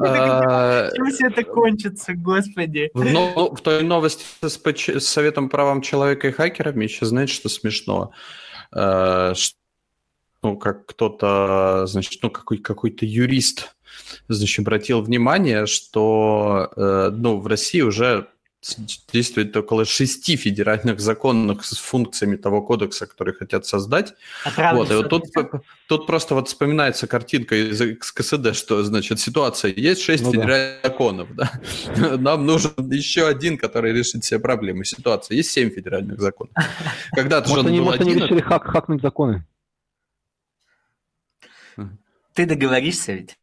A: А,
D: Чем все это кончится, господи?
A: В, той новости с, Советом правам человека и хакерами еще знаете, что смешно? Ш- ну, как кто-то, значит, ну, какой, какой-то юрист, значит, обратил внимание, что, э, ну, в России уже действует около шести федеральных законов с функциями того кодекса, который хотят создать. Вот, и вот тут, тут просто вот вспоминается картинка из КСД, что, значит, ситуация, есть шесть
B: Ну да.
A: федеральных законов, да? [laughs] Нам нужен еще один, который решит все проблемы ситуации. Есть семь федеральных законов. [laughs] Когда-то же он
B: они,
A: был
B: может, они
A: один,
B: решили хак, хакнуть законы?
D: Ты договоришься ведь?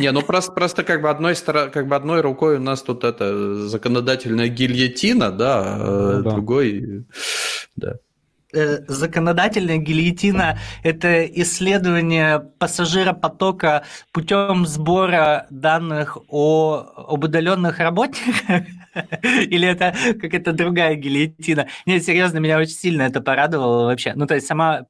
A: Не, ну просто, просто как бы одной стороны, как бы одной рукой у нас тут это законодательная гильотина, да, а
B: Ну да.
A: другой, да.
D: Э, законодательная гильотина – это исследование пассажиропотока путем сбора данных о, об удаленных работниках? [laughs] Или это какая-то другая гильотина? Нет, серьезно, меня очень сильно это порадовало вообще. Ну, то есть сама...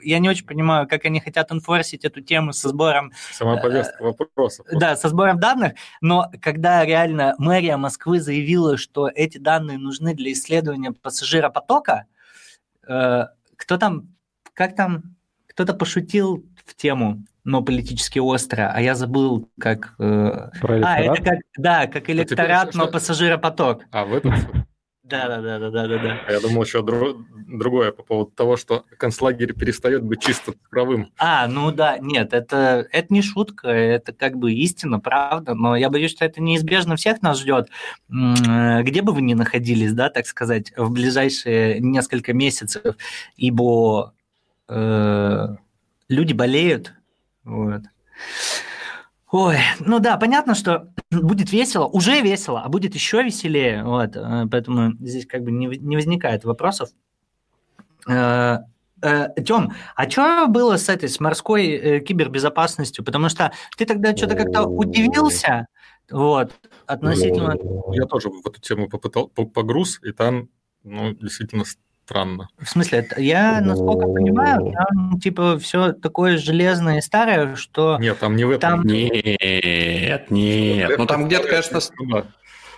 D: Я не очень понимаю, как они хотят инфорсить эту тему со сбором
C: Сама повестка вопросов.
D: да, со сбором данных, но когда реально мэрия Москвы заявила, что эти данные нужны для исследования пассажиропотока, э, кто там, как там, кто-то пошутил в тему, но политически остро, а я забыл, как... э,
B: Про
D: А,
B: электорат?
D: это как, да, как электорат,
C: что-
D: но
C: что-
D: пассажиропоток.
C: А в этом...
D: Да, да, да, да, да, да, да.
C: Я думал еще дру- другое по поводу того, что концлагерь перестает быть чисто цифровым.
D: А, ну да, нет, это, это не шутка, это как бы истина, правда, но я боюсь, что это неизбежно всех нас ждет, где бы вы ни находились, да, так сказать, в ближайшие несколько месяцев, ибо э, люди болеют, вот. Ой, ну да, понятно, что [clears throat] будет весело, уже весело, а будет еще веселее, вот, э, поэтому здесь как бы не, не возникает вопросов. Э, Э, Тем, а что было с этой, с морской э, кибербезопасностью? Потому что ты тогда что-то как-то удивился, вот, относительно...
C: Я тоже в эту тему попытал, по- погруз, и там, ну, действительно странно.
D: В смысле, я, насколько понимаю, там, типа, все такое железное и старое, что...
C: Нет, там не в этом.
D: Там-
A: Нет, нет. Ну там где-то, конечно,
C: Ну.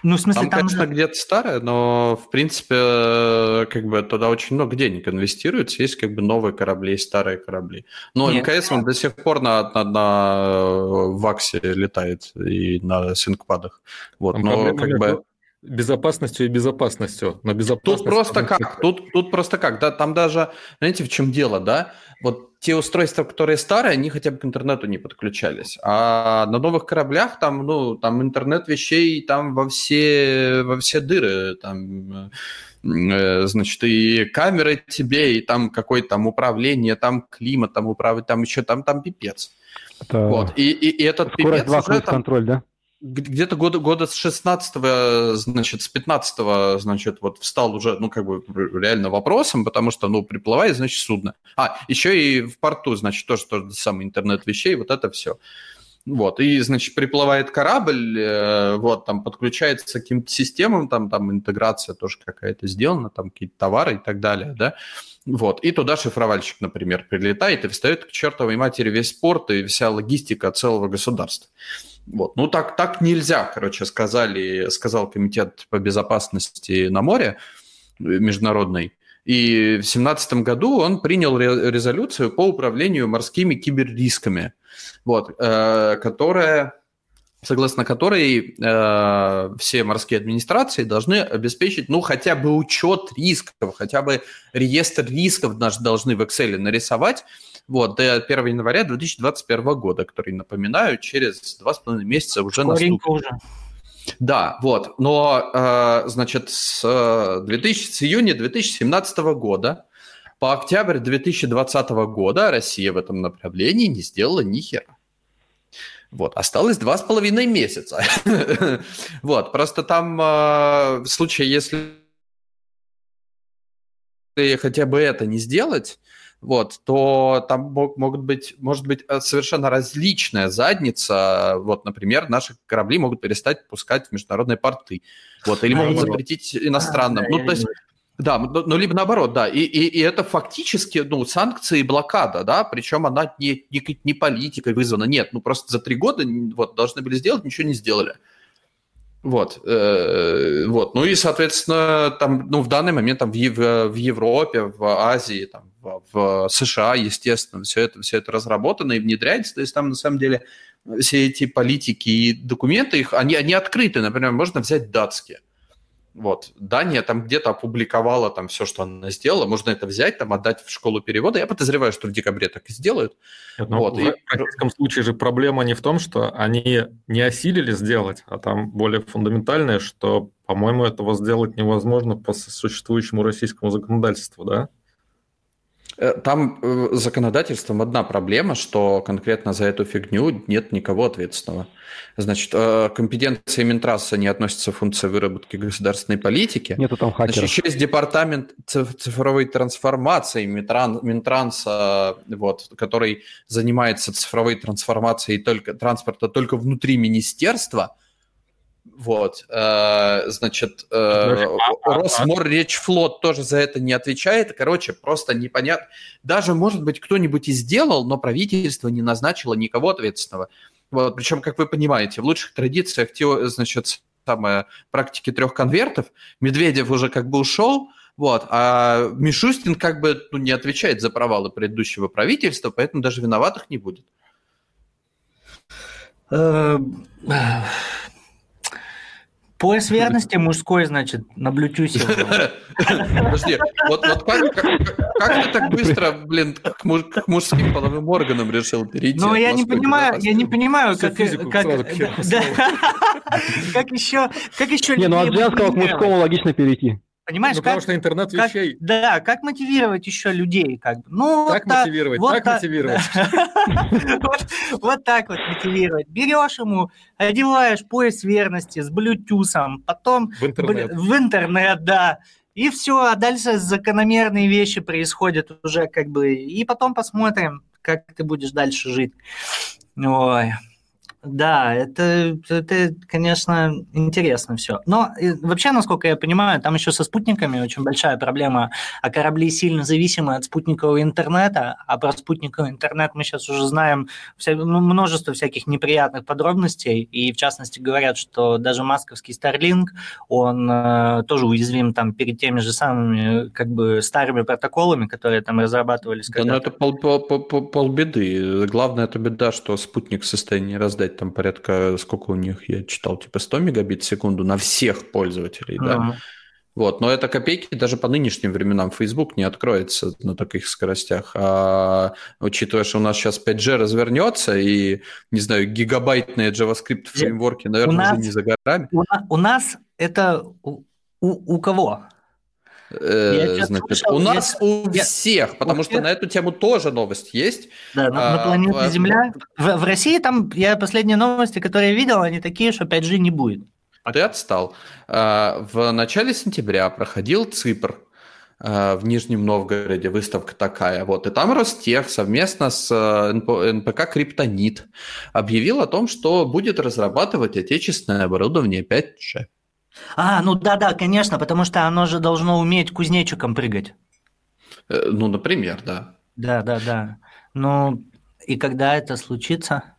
D: Ну, в смысле,
A: там,
D: там,
A: конечно, где-то старое, но, в принципе, э, как бы туда очень много денег инвестируется. Есть как бы новые корабли, есть старые корабли. Но
D: Нет.
A: МКС он до сих пор на, на, на э, ВАКСе летает и на синкпадах. Вот,
C: Там
A: но как бы...
C: безопасностью и безопасностью. Но безопасность
A: Тут просто как? Тут, тут просто как? Да, там даже, знаете, в чем дело, да? Вот те устройства, которые старые, они хотя бы к интернету не подключались. А на новых кораблях там, ну, там интернет вещей там во все, во все дыры. Там, э, значит, и камеры тебе, и там какое-то там управление, там климат, там управление, там еще там, там пипец.
B: Это
A: Вот. И, и, и этот
B: скорость
A: пипец
B: 2
A: уже там-
B: контроль, да?
A: Где-то года, года с 16 значит, с 15 значит, вот встал уже, ну, как бы реально вопросом, потому что, ну, приплывает, значит, судно. А, еще и в порту, значит, тоже тот же самый интернет вещей, вот это все. Вот, и, значит, приплывает корабль, э, вот, там подключается к каким-то системам, там, там интеграция тоже какая-то сделана, там какие-то товары и так далее, да, вот, и туда шифровальщик, например, прилетает и встает к чертовой матери весь порт и вся логистика целого государства. Вот. Ну, так, так нельзя, короче, сказали, сказал Комитет по безопасности на море э, международный. И в 2017 году он принял ре- резолюцию по управлению морскими киберрисками, вот, э, которая, согласно которой э, все морские администрации должны обеспечить, ну, хотя бы учет рисков, хотя бы реестр рисков должны в Excel нарисовать, вот, до 1 января 2021 года, который, напоминаю, через два с половиной месяца уже наступит.
D: Уже.
A: Да, вот. Но, э, значит, с, э, 2000, с июня 2017 года по октябрь 2020 года Россия в этом направлении не сделала ни хера. Вот, осталось два с половиной месяца. [laughs] Вот, просто там э, в случае, если хотя бы это не сделать, вот, то там мог- могут быть, может быть э, совершенно различная задница. Вот, например, наши корабли могут перестать пускать в международные порты. Вот, или
D: А,
A: могут запретить иностранным.
D: А,
A: Ну, то есть, да, ну, ну, либо наоборот, да. И, и, и это фактически, ну, санкции и блокада, да, причем она не, не, не политикой вызвана. Нет, ну, просто за три года вот, должны были сделать, ничего не сделали. Вот, э, вот, ну и, соответственно, там, ну, в данный момент там в, Ев- в Европе, в Азии, там, в, в США, естественно, все это, все это разработано и внедряется, то есть там, на самом деле, все эти политики и документы, их, они, они открыты, например, можно взять датские. Вот, Дания там где-то опубликовала там все, что она сделала, можно это взять, там, отдать в школу перевода, я подозреваю, что в декабре так и сделают.
C: Нет, ну,
A: Вот,
C: в
A: и-
C: российском случае же проблема не в том, что они не осилили сделать, а там более фундаментальное, что, по-моему, этого сделать невозможно по существующему российскому законодательству, да?
A: Э, Там э, законодательством одна проблема, что конкретно за эту фигню нет никого ответственного. Значит, э, компетенции Минтрасса не относятся к функции выработки государственной политики.
B: Нету там
A: Значит,
B: хакеров.
A: еще есть департамент циф- цифровой трансформации Минтран- Минтранса, вот, который занимается цифровой трансформацией только, транспорта только внутри министерства. Вот, э, значит, э, Росморречфлот тоже за это не отвечает. Короче, просто непонятно. Даже, может быть, кто-нибудь и сделал, но правительство не назначило никого ответственного. Вот, причем, как вы понимаете, в лучших традициях, тео- значит, самое, практики трех конвертов, Медведев уже как бы ушел, вот, а Мишустин как бы ну, не отвечает за провалы предыдущего правительства, поэтому даже виноватых не будет.
D: Э, Пояс верности мужской, значит, на блютюсе.
A: Подожди, вот, вот как, как, как ты так быстро, блин, к, муж- к мужским половым органам решил перейти?
D: Ну, я не понимаю, я не понимаю, как,
C: физику
D: как, [laughs] как еще, как еще
B: Не, ну от женского к мужскому логично перейти.
D: Понимаешь,
C: ну, потому
D: как,
C: что интернет
D: как-
C: вещей.
D: да, как мотивировать еще людей, как бы. Ну,
C: Так
D: вот
C: мотивировать,
D: вот
C: так
D: та-
C: мотивировать. [laughs]
D: вот, так вот мотивировать. Берешь ему, одеваешь пояс верности с блютусом, потом
C: В интернет.
D: Бля- в интернет, да. И все, а дальше закономерные вещи происходят уже как бы. И потом посмотрим, как ты будешь дальше жить. Ой. Да, это, это, конечно, интересно все. Но вообще, насколько я понимаю, там еще со спутниками очень большая проблема, а корабли сильно зависимы от спутникового интернета, а про спутниковый интернет мы сейчас уже знаем вся, ну, множество всяких неприятных подробностей, и в частности говорят, что даже масковский Starlink, он э, тоже уязвим там перед теми же самыми как бы старыми протоколами, которые там разрабатывались.
A: Да, но это пол, пол, пол, полбеды. Главное, это беда, что спутник в состоянии раздать там порядка, сколько у них, я читал, типа 100 мегабит в секунду на всех пользователей, да. Вот, но это копейки даже по нынешним временам Facebook не откроется на таких скоростях. А учитывая, что у нас сейчас 5G развернется и, не знаю, гигабайтные JavaScript фреймворки, наверное, нас, уже не за горами.
D: У, у нас это у, у кого?
A: Э, значит, слышал, у нас я... у всех, потому у что на эту тему тоже новость есть.
D: Да, на, а, планете а, Земля. В, в России там, я последние новости, которые я видел, они такие, что 5G не будет.
A: Ты отстал. А, в начале сентября проходил ЦИПР а, в Нижнем Новгороде, выставка такая. Вот, и там Ростех совместно с э, НПК «Криптонит» объявил о том, что будет разрабатывать отечественное оборудование 5G.
D: А, ну да-да, конечно, потому что оно же должно уметь кузнечиком прыгать.
A: Э, ну, например, да.
D: Да-да-да. Ну, и когда это случится?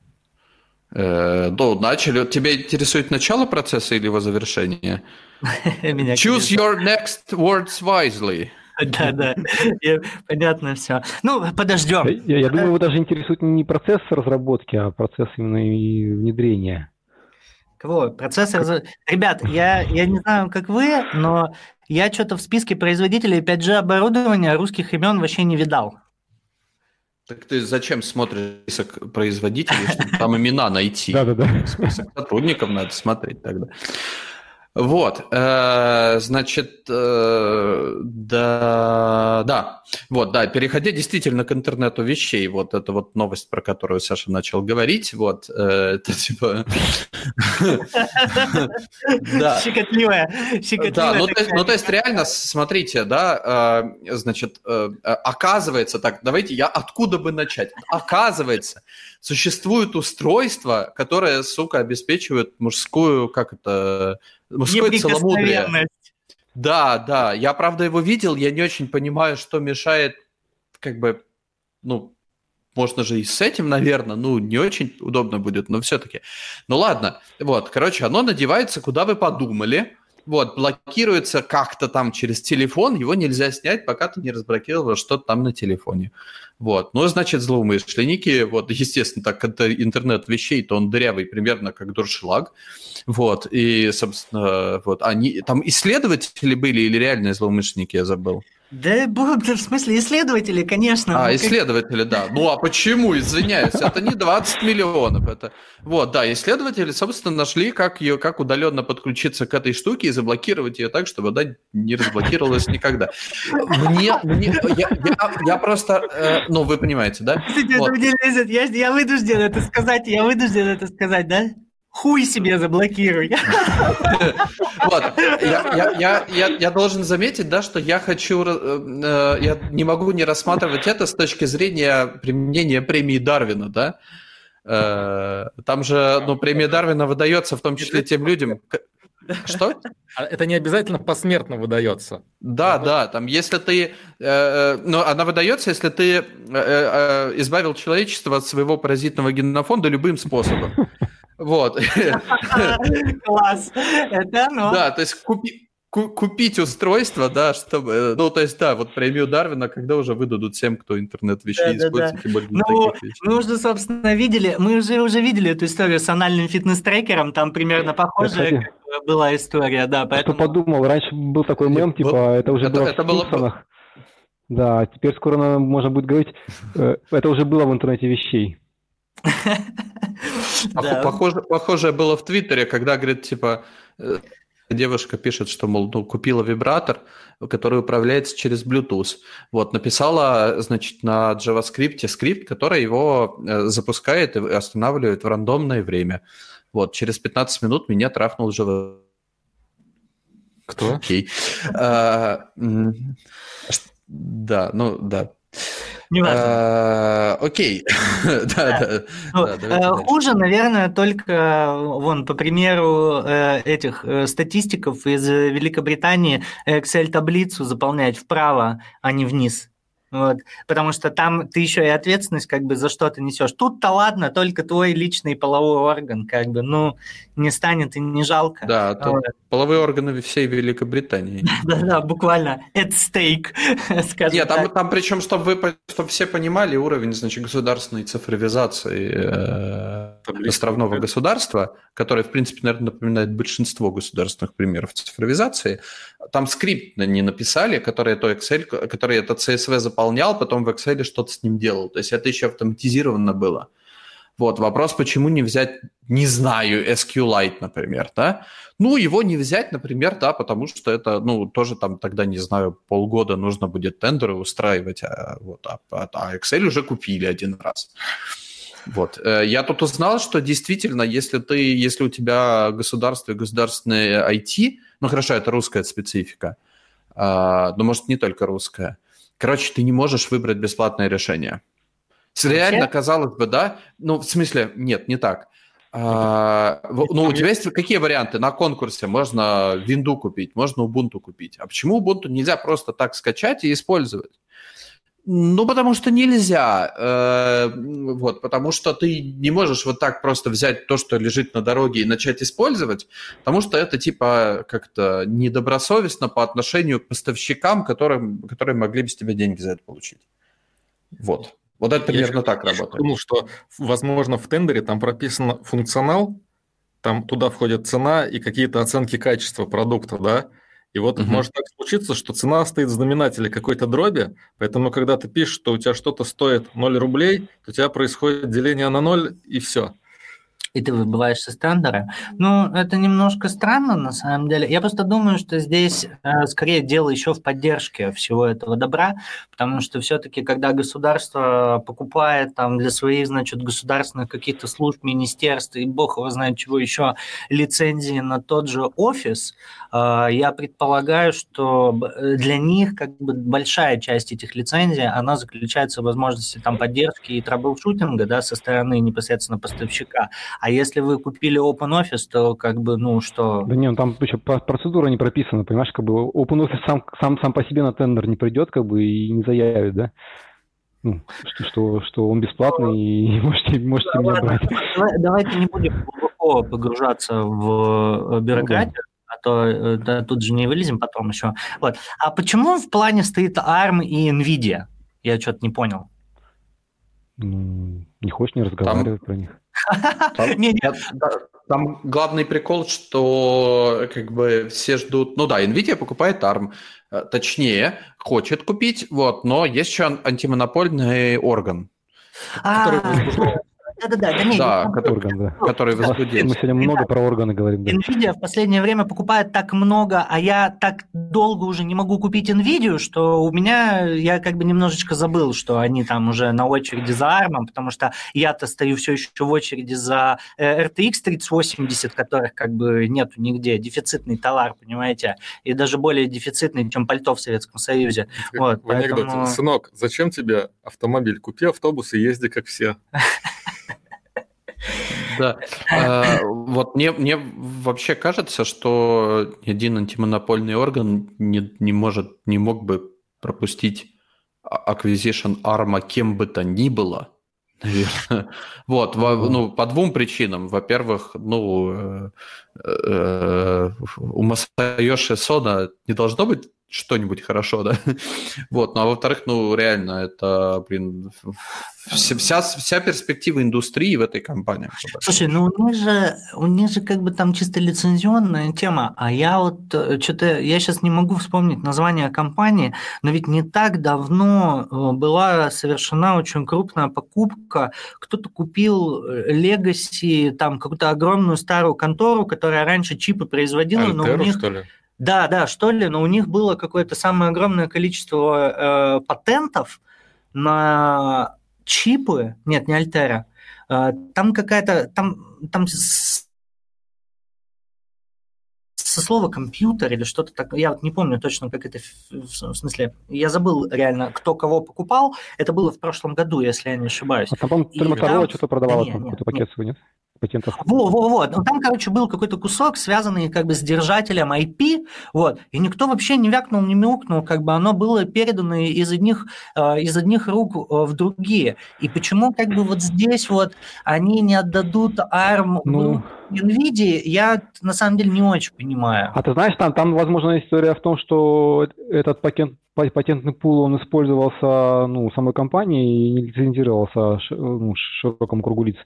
A: Э, ну, начали. Тебя интересует начало процесса или его завершение? [laughs] Choose your next words wisely.
D: Да, да, понятно все. Ну, подождем.
B: Я, я думаю, его даже интересует не процесс разработки, а процесс именно и внедрения.
D: Кого? Процессор... Ребят, я, я не знаю, как вы, но я что-то в списке производителей 5G оборудования русских имен вообще не видал.
A: Так ты зачем смотришь список производителей, чтобы там имена найти?
B: Да-да-да.
A: Список сотрудников надо смотреть тогда. Вот, э, значит, э, да, да, вот, да, переходя действительно к интернету вещей, вот это вот новость, про которую Саша начал говорить, вот, э, это типа... [laughs]
D: Да. Щекотливая,
A: Да, ну, ну то есть реально, смотрите, да, значит, оказывается, так, давайте я откуда бы начать? Оказывается, существует устройство, которое, сука, обеспечивает мужскую, как это, мужское целомудрие. Да, да. Я, правда, его видел, я не очень понимаю, что мешает, как бы, ну, можно же и с этим, наверное, ну, не очень удобно будет, но все-таки. Ну, ладно. Вот, короче, оно надевается, куда вы подумали. Вот, блокируется как-то там через телефон, его нельзя снять, пока ты не разблокировал что-то там на телефоне. Вот, ну, значит, злоумышленники, вот, естественно, так это интернет вещей, то он дырявый примерно как дуршлаг. Вот, и, собственно, вот, они, там исследователи были или реальные злоумышленники, я забыл?
D: Да, в смысле, исследователи, конечно.
A: А, ну, исследователи, как... да. Ну, а почему, извиняюсь, это не 20 миллионов. Это... Вот, да, исследователи, собственно, нашли, как, ее, как удаленно подключиться к этой штуке и заблокировать ее так, чтобы она не разблокировалась никогда. Мне, мне я, я, я просто, э, ну, вы понимаете, да?
D: Кстати, вот. это мне лезет, я, я вынужден это сказать, я вынужден это сказать, да? Хуй себе заблокируй. [laughs]
A: Вот, я, должен заметить, да, что я хочу, э, я не могу не рассматривать это с точки зрения применения премии Дарвина, да. Э, там же, ну, премия Дарвина выдается в том числе тем людям, что?
C: А это не обязательно посмертно выдается.
A: Да, да, там если ты... Э, ну, она выдается, если ты избавил человечество от своего паразитного генофонда любым способом. Вот. [laughs]
D: Класс. Это оно.
A: Да, то есть купи, купить устройство, да, чтобы, ну, то есть, да, вот премию Дарвина, когда уже выдадут всем, кто интернет-вещей да, использует, да, да. тем более
D: ну, мы уже, собственно, видели, мы уже, уже видели эту историю с анальным фитнес-трекером, там примерно похожая была история, да,
B: поэтому... Кто подумал, раньше был такой мем, типа, это уже это, было это в было... Да, теперь скоро можно будет говорить, э, это уже было в интернете вещей. [laughs] [laughs]
A: Похоже, похожее было в Твиттере, когда, говорит, типа, э, девушка пишет, что, мол, ну, купила вибратор, который управляется через Bluetooth. Вот, написала, значит, на JavaScript скрипт, который его э, запускает и останавливает в рандомное время. Вот, через 15 минут меня трафнул JavaScript
C: Кто?
A: Окей. А, Да, ну да.
D: Неважно.
A: А, Окей. [laughs] Да, да.
D: Ну,
A: да,
D: э. Хуже, наверное, только, вон, по примеру э, этих э, статистиков из Великобритании Excel-таблицу заполнять вправо, а не вниз. Вот. Потому что там ты еще и ответственность как бы за что ты несешь. Тут-то ладно, только твой личный половой орган, как бы, ну, не станет и не жалко.
A: Да,
D: Вот.
A: половые органы всей Великобритании. [laughs]
D: Да-да, буквально at stake, [laughs] скажем
A: Нет, там,
D: так.
A: там причем, чтобы вы, чтобы все понимали, уровень, значит, государственной цифровизации э, островного государства, которое, в принципе, наверное, напоминает большинство государственных примеров цифровизации, там скрипт не написали, который, это Excel, который это CSV заполнял, потом в Excel что-то с ним делал. То есть это еще автоматизировано было. Вот, вопрос, почему не взять, не знаю, SQLite, например, да? Ну, его не взять, например, да, потому что это, ну, тоже там тогда, не знаю, полгода нужно будет тендеры устраивать, а, вот, а, а- а Excel уже купили один раз. Вот. Э, Я тут узнал, что действительно, если ты, если у тебя государство и государственное IT, ну хорошо, это русская специфика, а, но может не только русская. Короче, ты не можешь выбрать бесплатное решение. Реально, казалось бы, да? Ну, в смысле, нет, не так. А, ну, у тебя есть какие варианты? На конкурсе можно винду купить, можно Ubuntu купить. А почему Ubuntu нельзя просто так скачать и использовать? Ну, потому что нельзя. Э, вот, потому что ты не можешь вот так просто взять то, что лежит на дороге, и начать использовать, потому что это типа как-то недобросовестно по отношению к поставщикам, которым, которые могли бы с тебя деньги за это получить. Вот. Вот это
C: Я
A: примерно так
C: я ещё
A: работает.
C: Думал, что, возможно, в тендере там прописан функционал, там туда входит цена и какие-то оценки качества продукта, да? И вот
A: Мгм.
C: может так случиться, что цена стоит в знаменателе какой-то дроби, поэтому когда ты пишешь, что у тебя что-то стоит 0 рублей, то у тебя происходит деление на 0, и все.
D: И ты выбываешь из тендера. Ну, это немножко странно, на самом деле. Я просто думаю, что здесь э, скорее дело еще в поддержке всего этого добра, потому что все-таки, когда государство покупает там для своих, значит, государственных каких-то служб, министерств и бог его знает чего еще, лицензии на тот же офис, э, я предполагаю, что для них как бы большая часть этих лицензий, она заключается в возможности там поддержки и траблшутинга, да, со стороны непосредственно поставщика. А если вы купили OpenOffice, то как бы, ну что...
B: Да не, ну там еще про- процедура не прописана, понимаешь, как бы OpenOffice сам, сам, сам по себе на тендер не придет, как бы, и не заявит, да? Ну, что, что, что он бесплатный и [laughs] можете, можете меня
D: Ладно,
B: брать.
D: давай- Давайте не будем глубоко погружаться в э, бюрократию, а то э, да, тут же не вылезем потом еще. Вот. А почему в плане стоит ARM и NVIDIA? Я что-то не понял.
B: Ну, не хочешь не разговаривать про них.
A: Там, главный прикол, что как бы все ждут... Ну да, NVIDIA покупает ARM, э, точнее, хочет купить, вот, но есть еще ан- антимонопольный орган, который
D: А, Да-да-да, да не,
A: Да, который-
B: Орган, да.
A: который
B: Мы
A: возбудит.
B: сегодня много про органы говорим, да.
D: Nvidia в последнее время покупает так много, а я так долго уже не могу купить Nvidia, что у меня, я как бы немножечко забыл, что они там уже на очереди за ARM, потому что я-то стою все еще в очереди за э, RTX 3080, которых как бы нету нигде, дефицитный товар, понимаете, и даже более дефицитный, чем пальто в Советском Союзе. Вот,
C: в анекдоте.
D: поэтому-
C: Сынок, зачем тебе автомобиль? Купи автобус и езди как все. [laughs]
A: Да. Э, [laughs] Вот мне, мне вообще кажется, что один антимонопольный орган не, не может, не мог бы пропустить а- acquisition ARMA кем бы то ни было. Наверное. [laughs] Вот, во- ну, по двум причинам. Во-первых, ну, э, э, у Масайоши Сона не должно быть что-нибудь хорошо, да? [laughs] Вот, ну, а во-вторых, ну, реально, это, блин, вся, вся, вся перспектива индустрии в этой компании.
D: Слушай, ну у них же, у них же как бы там чисто лицензионная тема, а я вот что-то, я сейчас не могу вспомнить название компании, но ведь не так давно э, была совершена очень крупная покупка, кто-то купил э, Legacy, там какую-то огромную старую контору, которая раньше чипы производила, но у
C: Альтеру,
D: них...
C: что ли?
D: Да, да, что ли, но у них было какое-то самое огромное количество э, патентов на чипы, нет, не Альтера, э, там какая-то, там, там с- со слова компьютер или что-то такое. Я вот не помню точно, как это в, смысле. Я забыл реально, кто кого покупал. Это было в прошлом году, если я не ошибаюсь.
B: А там, по-моему, что-то продавала,
D: Да
B: там
D: не,
B: какой-то пакет свой, нет? Патентов.
D: Во, во, во. Ну, там, короче, был какой-то кусок, связанный как бы с держателем IP, вот, и никто вообще не вякнул, не мяукнул, как бы оно было передано из одних, э, из одних рук э, в другие. И почему как бы вот здесь вот они не отдадут ARM
B: Ну.
D: NVIDIA, я на самом деле не очень понимаю.
B: А ты знаешь, там, там, возможно, история в том, что этот пакет, па- патентный пул, он использовался, ну, самой компанией и не лицензировался ну, широкому кругу лиц.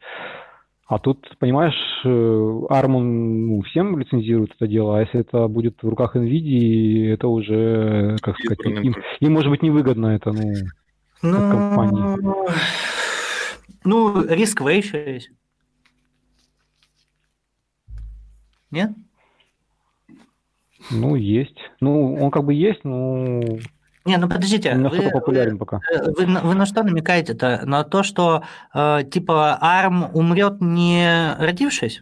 B: А тут, понимаешь, э, ARM, он, ну, всем лицензирует это дело, а если это будет в руках NVIDIA, это уже, как сказать, им, им может быть невыгодно это, ну,
D: Ну,
B: компании.
D: ну, риск В еще есть. Нет?
B: ну, есть. Ну, он как бы есть, но
D: Не, ну подождите, вы-
B: популярен пока.
D: Э, Вы, на- вы на что намекаете-то? На то, что э, типа ARM умрет не родившись?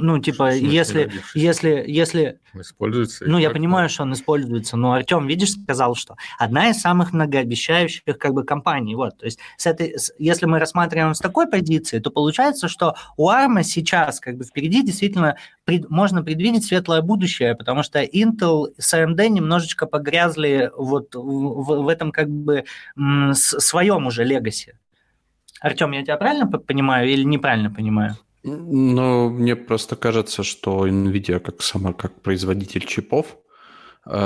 D: Ну, типа,
C: В смысле
D: если, если, если,
C: используется.
D: ну, я понимаю, что он используется, но Артем, видишь, сказал, что одна из самых многообещающих как бы компаний, вот, то есть с этой, с- если мы рассматриваем с такой позиции, то получается, что у ARM сейчас как бы впереди действительно пред- можно предвидеть светлое будущее, потому что Intel с AMD немножечко погрязли вот в, в- в этом как бы м, своем уже легаси. Артем, я тебя правильно по- понимаю или неправильно понимаю?
A: Ну, мне просто кажется, что NVIDIA как сама как производитель чипов эм,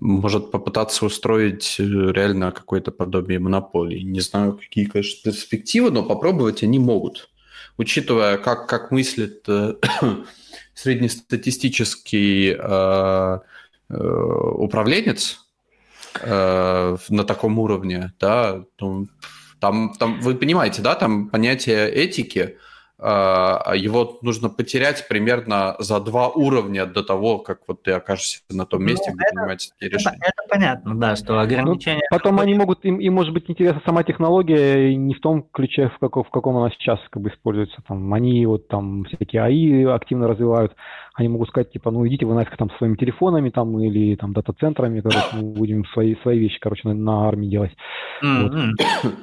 A: может попытаться устроить э, реально какое-то подобие монополии. Не знаю, какие, конечно, перспективы, но попробовать они могут. Учитывая, как, как мыслит э, [coughs] среднестатистический э, э, управленец э, на таком уровне, да, ну, там, там, вы понимаете, да, там понятие этики, а, его нужно потерять примерно за два уровня до того, как вот ты окажешься на том
D: Ну,
A: месте, где
D: это-
A: принимаются такие
D: Это,
A: решения.
D: это понятно, да, что ограничения...
B: Потом они могут, им, им может быть интересна сама технология и не в том ключе, в каком, в каком она сейчас как бы используется. Там, они вот там всякие АИ активно развивают. Они могут сказать, типа, ну идите вы нафиг там своими телефонами там или там дата-центрами, короче, мы будем свои, свои вещи, короче, на, на армии делать.
D: М,
B: вот.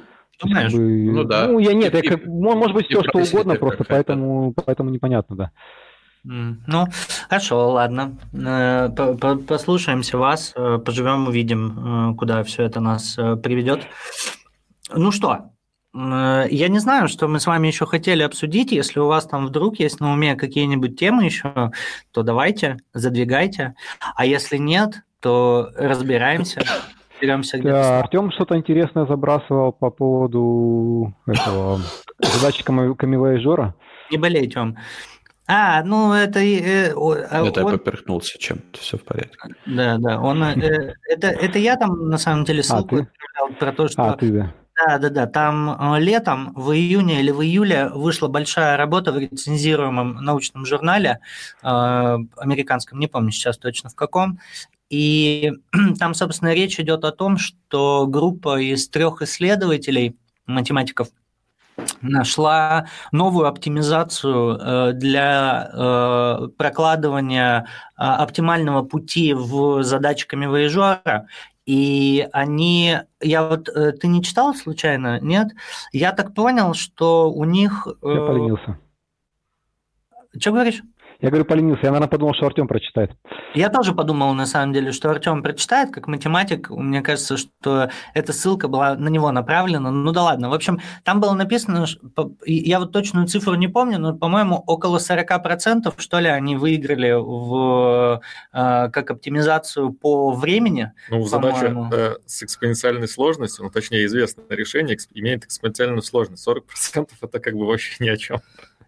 B: Как бы,
A: Ну да.
B: Ну, я нет, я как- мо- может быть все что угодно просто, поэтому, поэтому непонятно, да.
D: Ну, хорошо, ладно. Э, по- по- Послушаемся вас, э, поживем, увидим, э, куда все это нас приведет. Ну что, я не знаю, что мы с вами еще хотели обсудить. Если у вас там вдруг есть на уме какие-нибудь темы еще, то давайте, задвигайте. А если нет, то разбираемся, беремся где-то.
B: Да, Артем что-то интересное забрасывал по поводу этого задатчика камевояжера.
D: Не болей, Тём. А, ну это... э, о- а
A: Это я
D: он-
A: поперхнулся чем-то, все в порядке.
D: Да, да. Он, э, это, это я там на самом деле ссылку
B: ты?
D: отправлял про то, что
B: А, ты, да.
D: да, да, да. Там э, летом, в июне или в июле вышла большая работа в рецензируемом научном журнале э, американском, не помню сейчас точно в каком. И [clears throat] там, собственно, речь идет о том, что группа из трех исследователей, математиков, нашла новую оптимизацию э, для э, прокладывания э, оптимального пути в задачками вояжера. И они, я вот, э, ты не читал случайно, нет? Я так понял, что у них...
B: Я поленился.
D: Что говоришь?
B: Я говорю, поленился. Я, наверное, подумал, что Артем прочитает.
D: Я тоже подумал, на самом деле, что Артем прочитает, как математик. Мне кажется, что эта ссылка была на него направлена. Ну да ладно. В общем, там было написано, я вот точную цифру не помню, но, по-моему, около 40% что ли они выиграли в, э, как оптимизацию по времени.
C: Ну, задача э, с экспоненциальной сложностью, ну, точнее, известное решение имеет экспоненциальную сложность. 40% это как бы вообще ни о чем.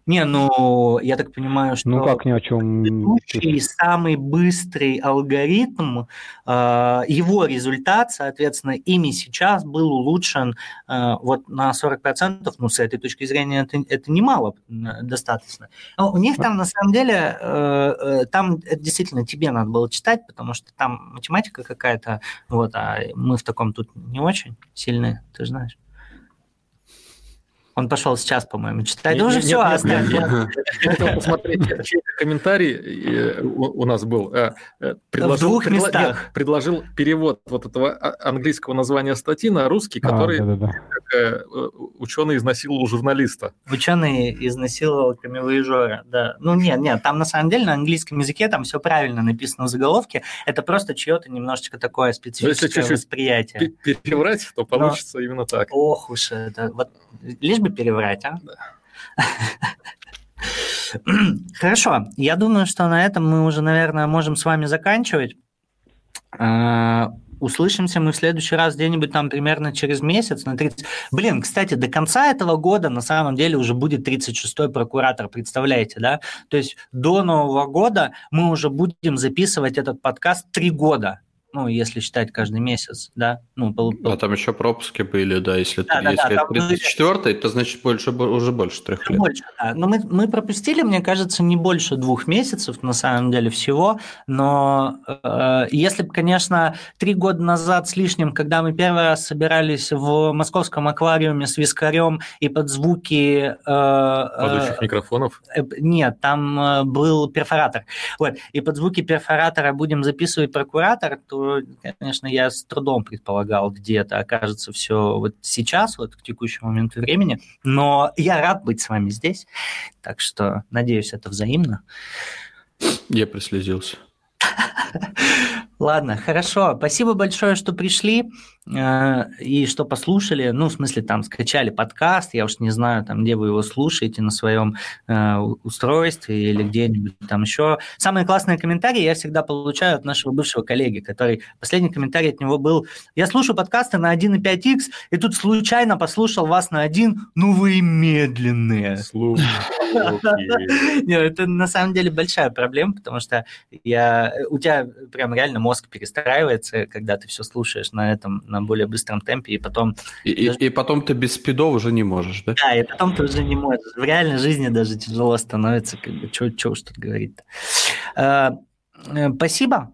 D: Не, ну, я так понимаю, что...
B: Ну как ни о чем.
D: Предыдущий самый быстрый алгоритм, э, его результат, соответственно, ими сейчас был улучшен э, вот на 40%, ну, с этой точки зрения это, это немало э, достаточно. Но у них там, на самом деле, э, э, там это действительно тебе надо было читать, потому что там математика какая-то, вот, а мы в таком тут не очень сильные, ты знаешь. Он пошел сейчас, по-моему, читать. Да уже все,
C: нет,
D: оставь.
C: Я хотел посмотреть, комментарий э, у нас был. Э, э, предложил-
D: двух местах.
C: нет, Предложил перевод вот этого а- английского названия статьи на русский,
B: А,
C: который ученый изнасиловал журналиста.
D: Ученый изнасиловал камевоежора, да. Ну, нет, нет, там на самом деле на английском языке там все правильно написано в заголовке. Это просто чье-то немножечко такое специфическое
C: чуть-чуть
D: восприятие.
C: Пе- Переврать, то получится именно так.
D: Ох уж это. Вот, лишь бы переврать, а? [laughs] Хорошо. Я думаю, что на этом мы уже, наверное, можем с вами заканчивать. А, Услышимся мы в следующий раз где-нибудь там примерно через месяц на 30... Блин, кстати, до конца этого года на самом деле уже будет 36-й прокуратор, представляете, да? То есть до Нового года мы уже будем записывать этот подкаст три года, ну, если считать каждый месяц, да? Ну, пол-
A: А там еще пропуски были, да, если,
D: Да, да,
A: если
D: да, там были-
A: 34 то значит больше, уже больше трех лет.
D: Больше, да. Но мы, мы пропустили, мне кажется, не больше двух месяцев на самом деле всего. Но э, если бы, конечно, три года назад с лишним, когда мы первый раз собирались в московском аквариуме с вискарем и под звуки... э,
C: Падающих
D: э,
C: микрофонов.
D: Э, Нет, там э, был перфоратор. Вот. И под звуки перфоратора будем записывать прокуратор, то, конечно, я с трудом предполагал, где это окажется все вот сейчас, вот к текущему моменту времени. Но я рад быть с вами здесь, так что надеюсь, это взаимно.
A: Я прослезился. [laughs]
D: Ладно, хорошо. Спасибо большое, что пришли и что послушали. Ну, в смысле, там скачали подкаст. Я уж не знаю, там, где вы его слушаете, на своем э, устройстве или где-нибудь там еще. Самые классные комментарии я всегда получаю от нашего бывшего коллеги, который... Последний комментарий от него был «Я слушаю подкасты на 1.5x, и тут случайно послушал вас на 1, ну вы медленные».
C: Слушай. [laughs]
D: Нет, это на самом деле большая проблема, потому что я, у тебя прям реально мозг перестраивается, когда ты все слушаешь на этом, на более быстром темпе, и потом,
A: И, и- и потом ты без спидов уже не можешь, да?
D: да, и потом ты уже не можешь. В реальной жизни даже тяжело становится, как бы, что уж тут говорить-то. Э, э, Спасибо.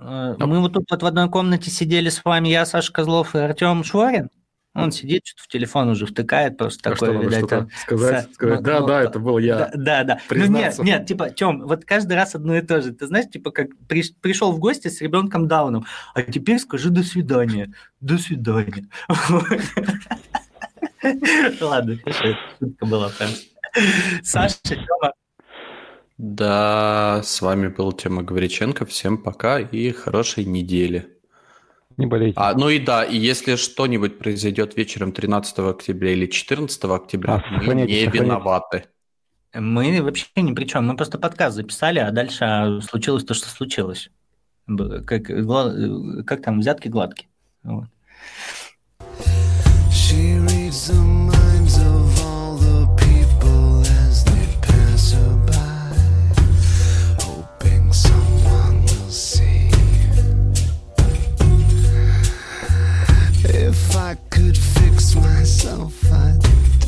D: Э, Мы вот тут вот в одной комнате сидели с вами, я, Саша Козлов и Артем Шворин. Он сидит, что-то в телефон уже втыкает, просто
C: А что,
D: такое,
C: надо
D: видать,
C: что-то сказать?
D: Са-
C: Сказать,
D: ну,
C: да,
D: ну,
C: да, это был я.
D: Да, да, да. Ну, нет, нет, типа, Тем, вот каждый раз одно и то же. Ты знаешь, типа, как приш- пришел в гости с ребенком Дауном, а теперь скажи до свидания. До свидания. [laughs] Ладно, хорошо, шутка была прям. Саша, Тёма,
A: Да, с вами был Тема Гавриченко. Всем пока и хорошей недели.
B: Не болейте.
A: А, ну и да, и если что-нибудь произойдет вечером 13 октября или 14 октября,
B: А,
A: мы не
B: сохраняйте.
A: виноваты.
D: мы вообще ни при чем. Мы просто подкаст записали, а дальше а, случилось то, что случилось. Как, как там, взятки гладкие. Вот.
E: She reads the mind I could fix myself, I'd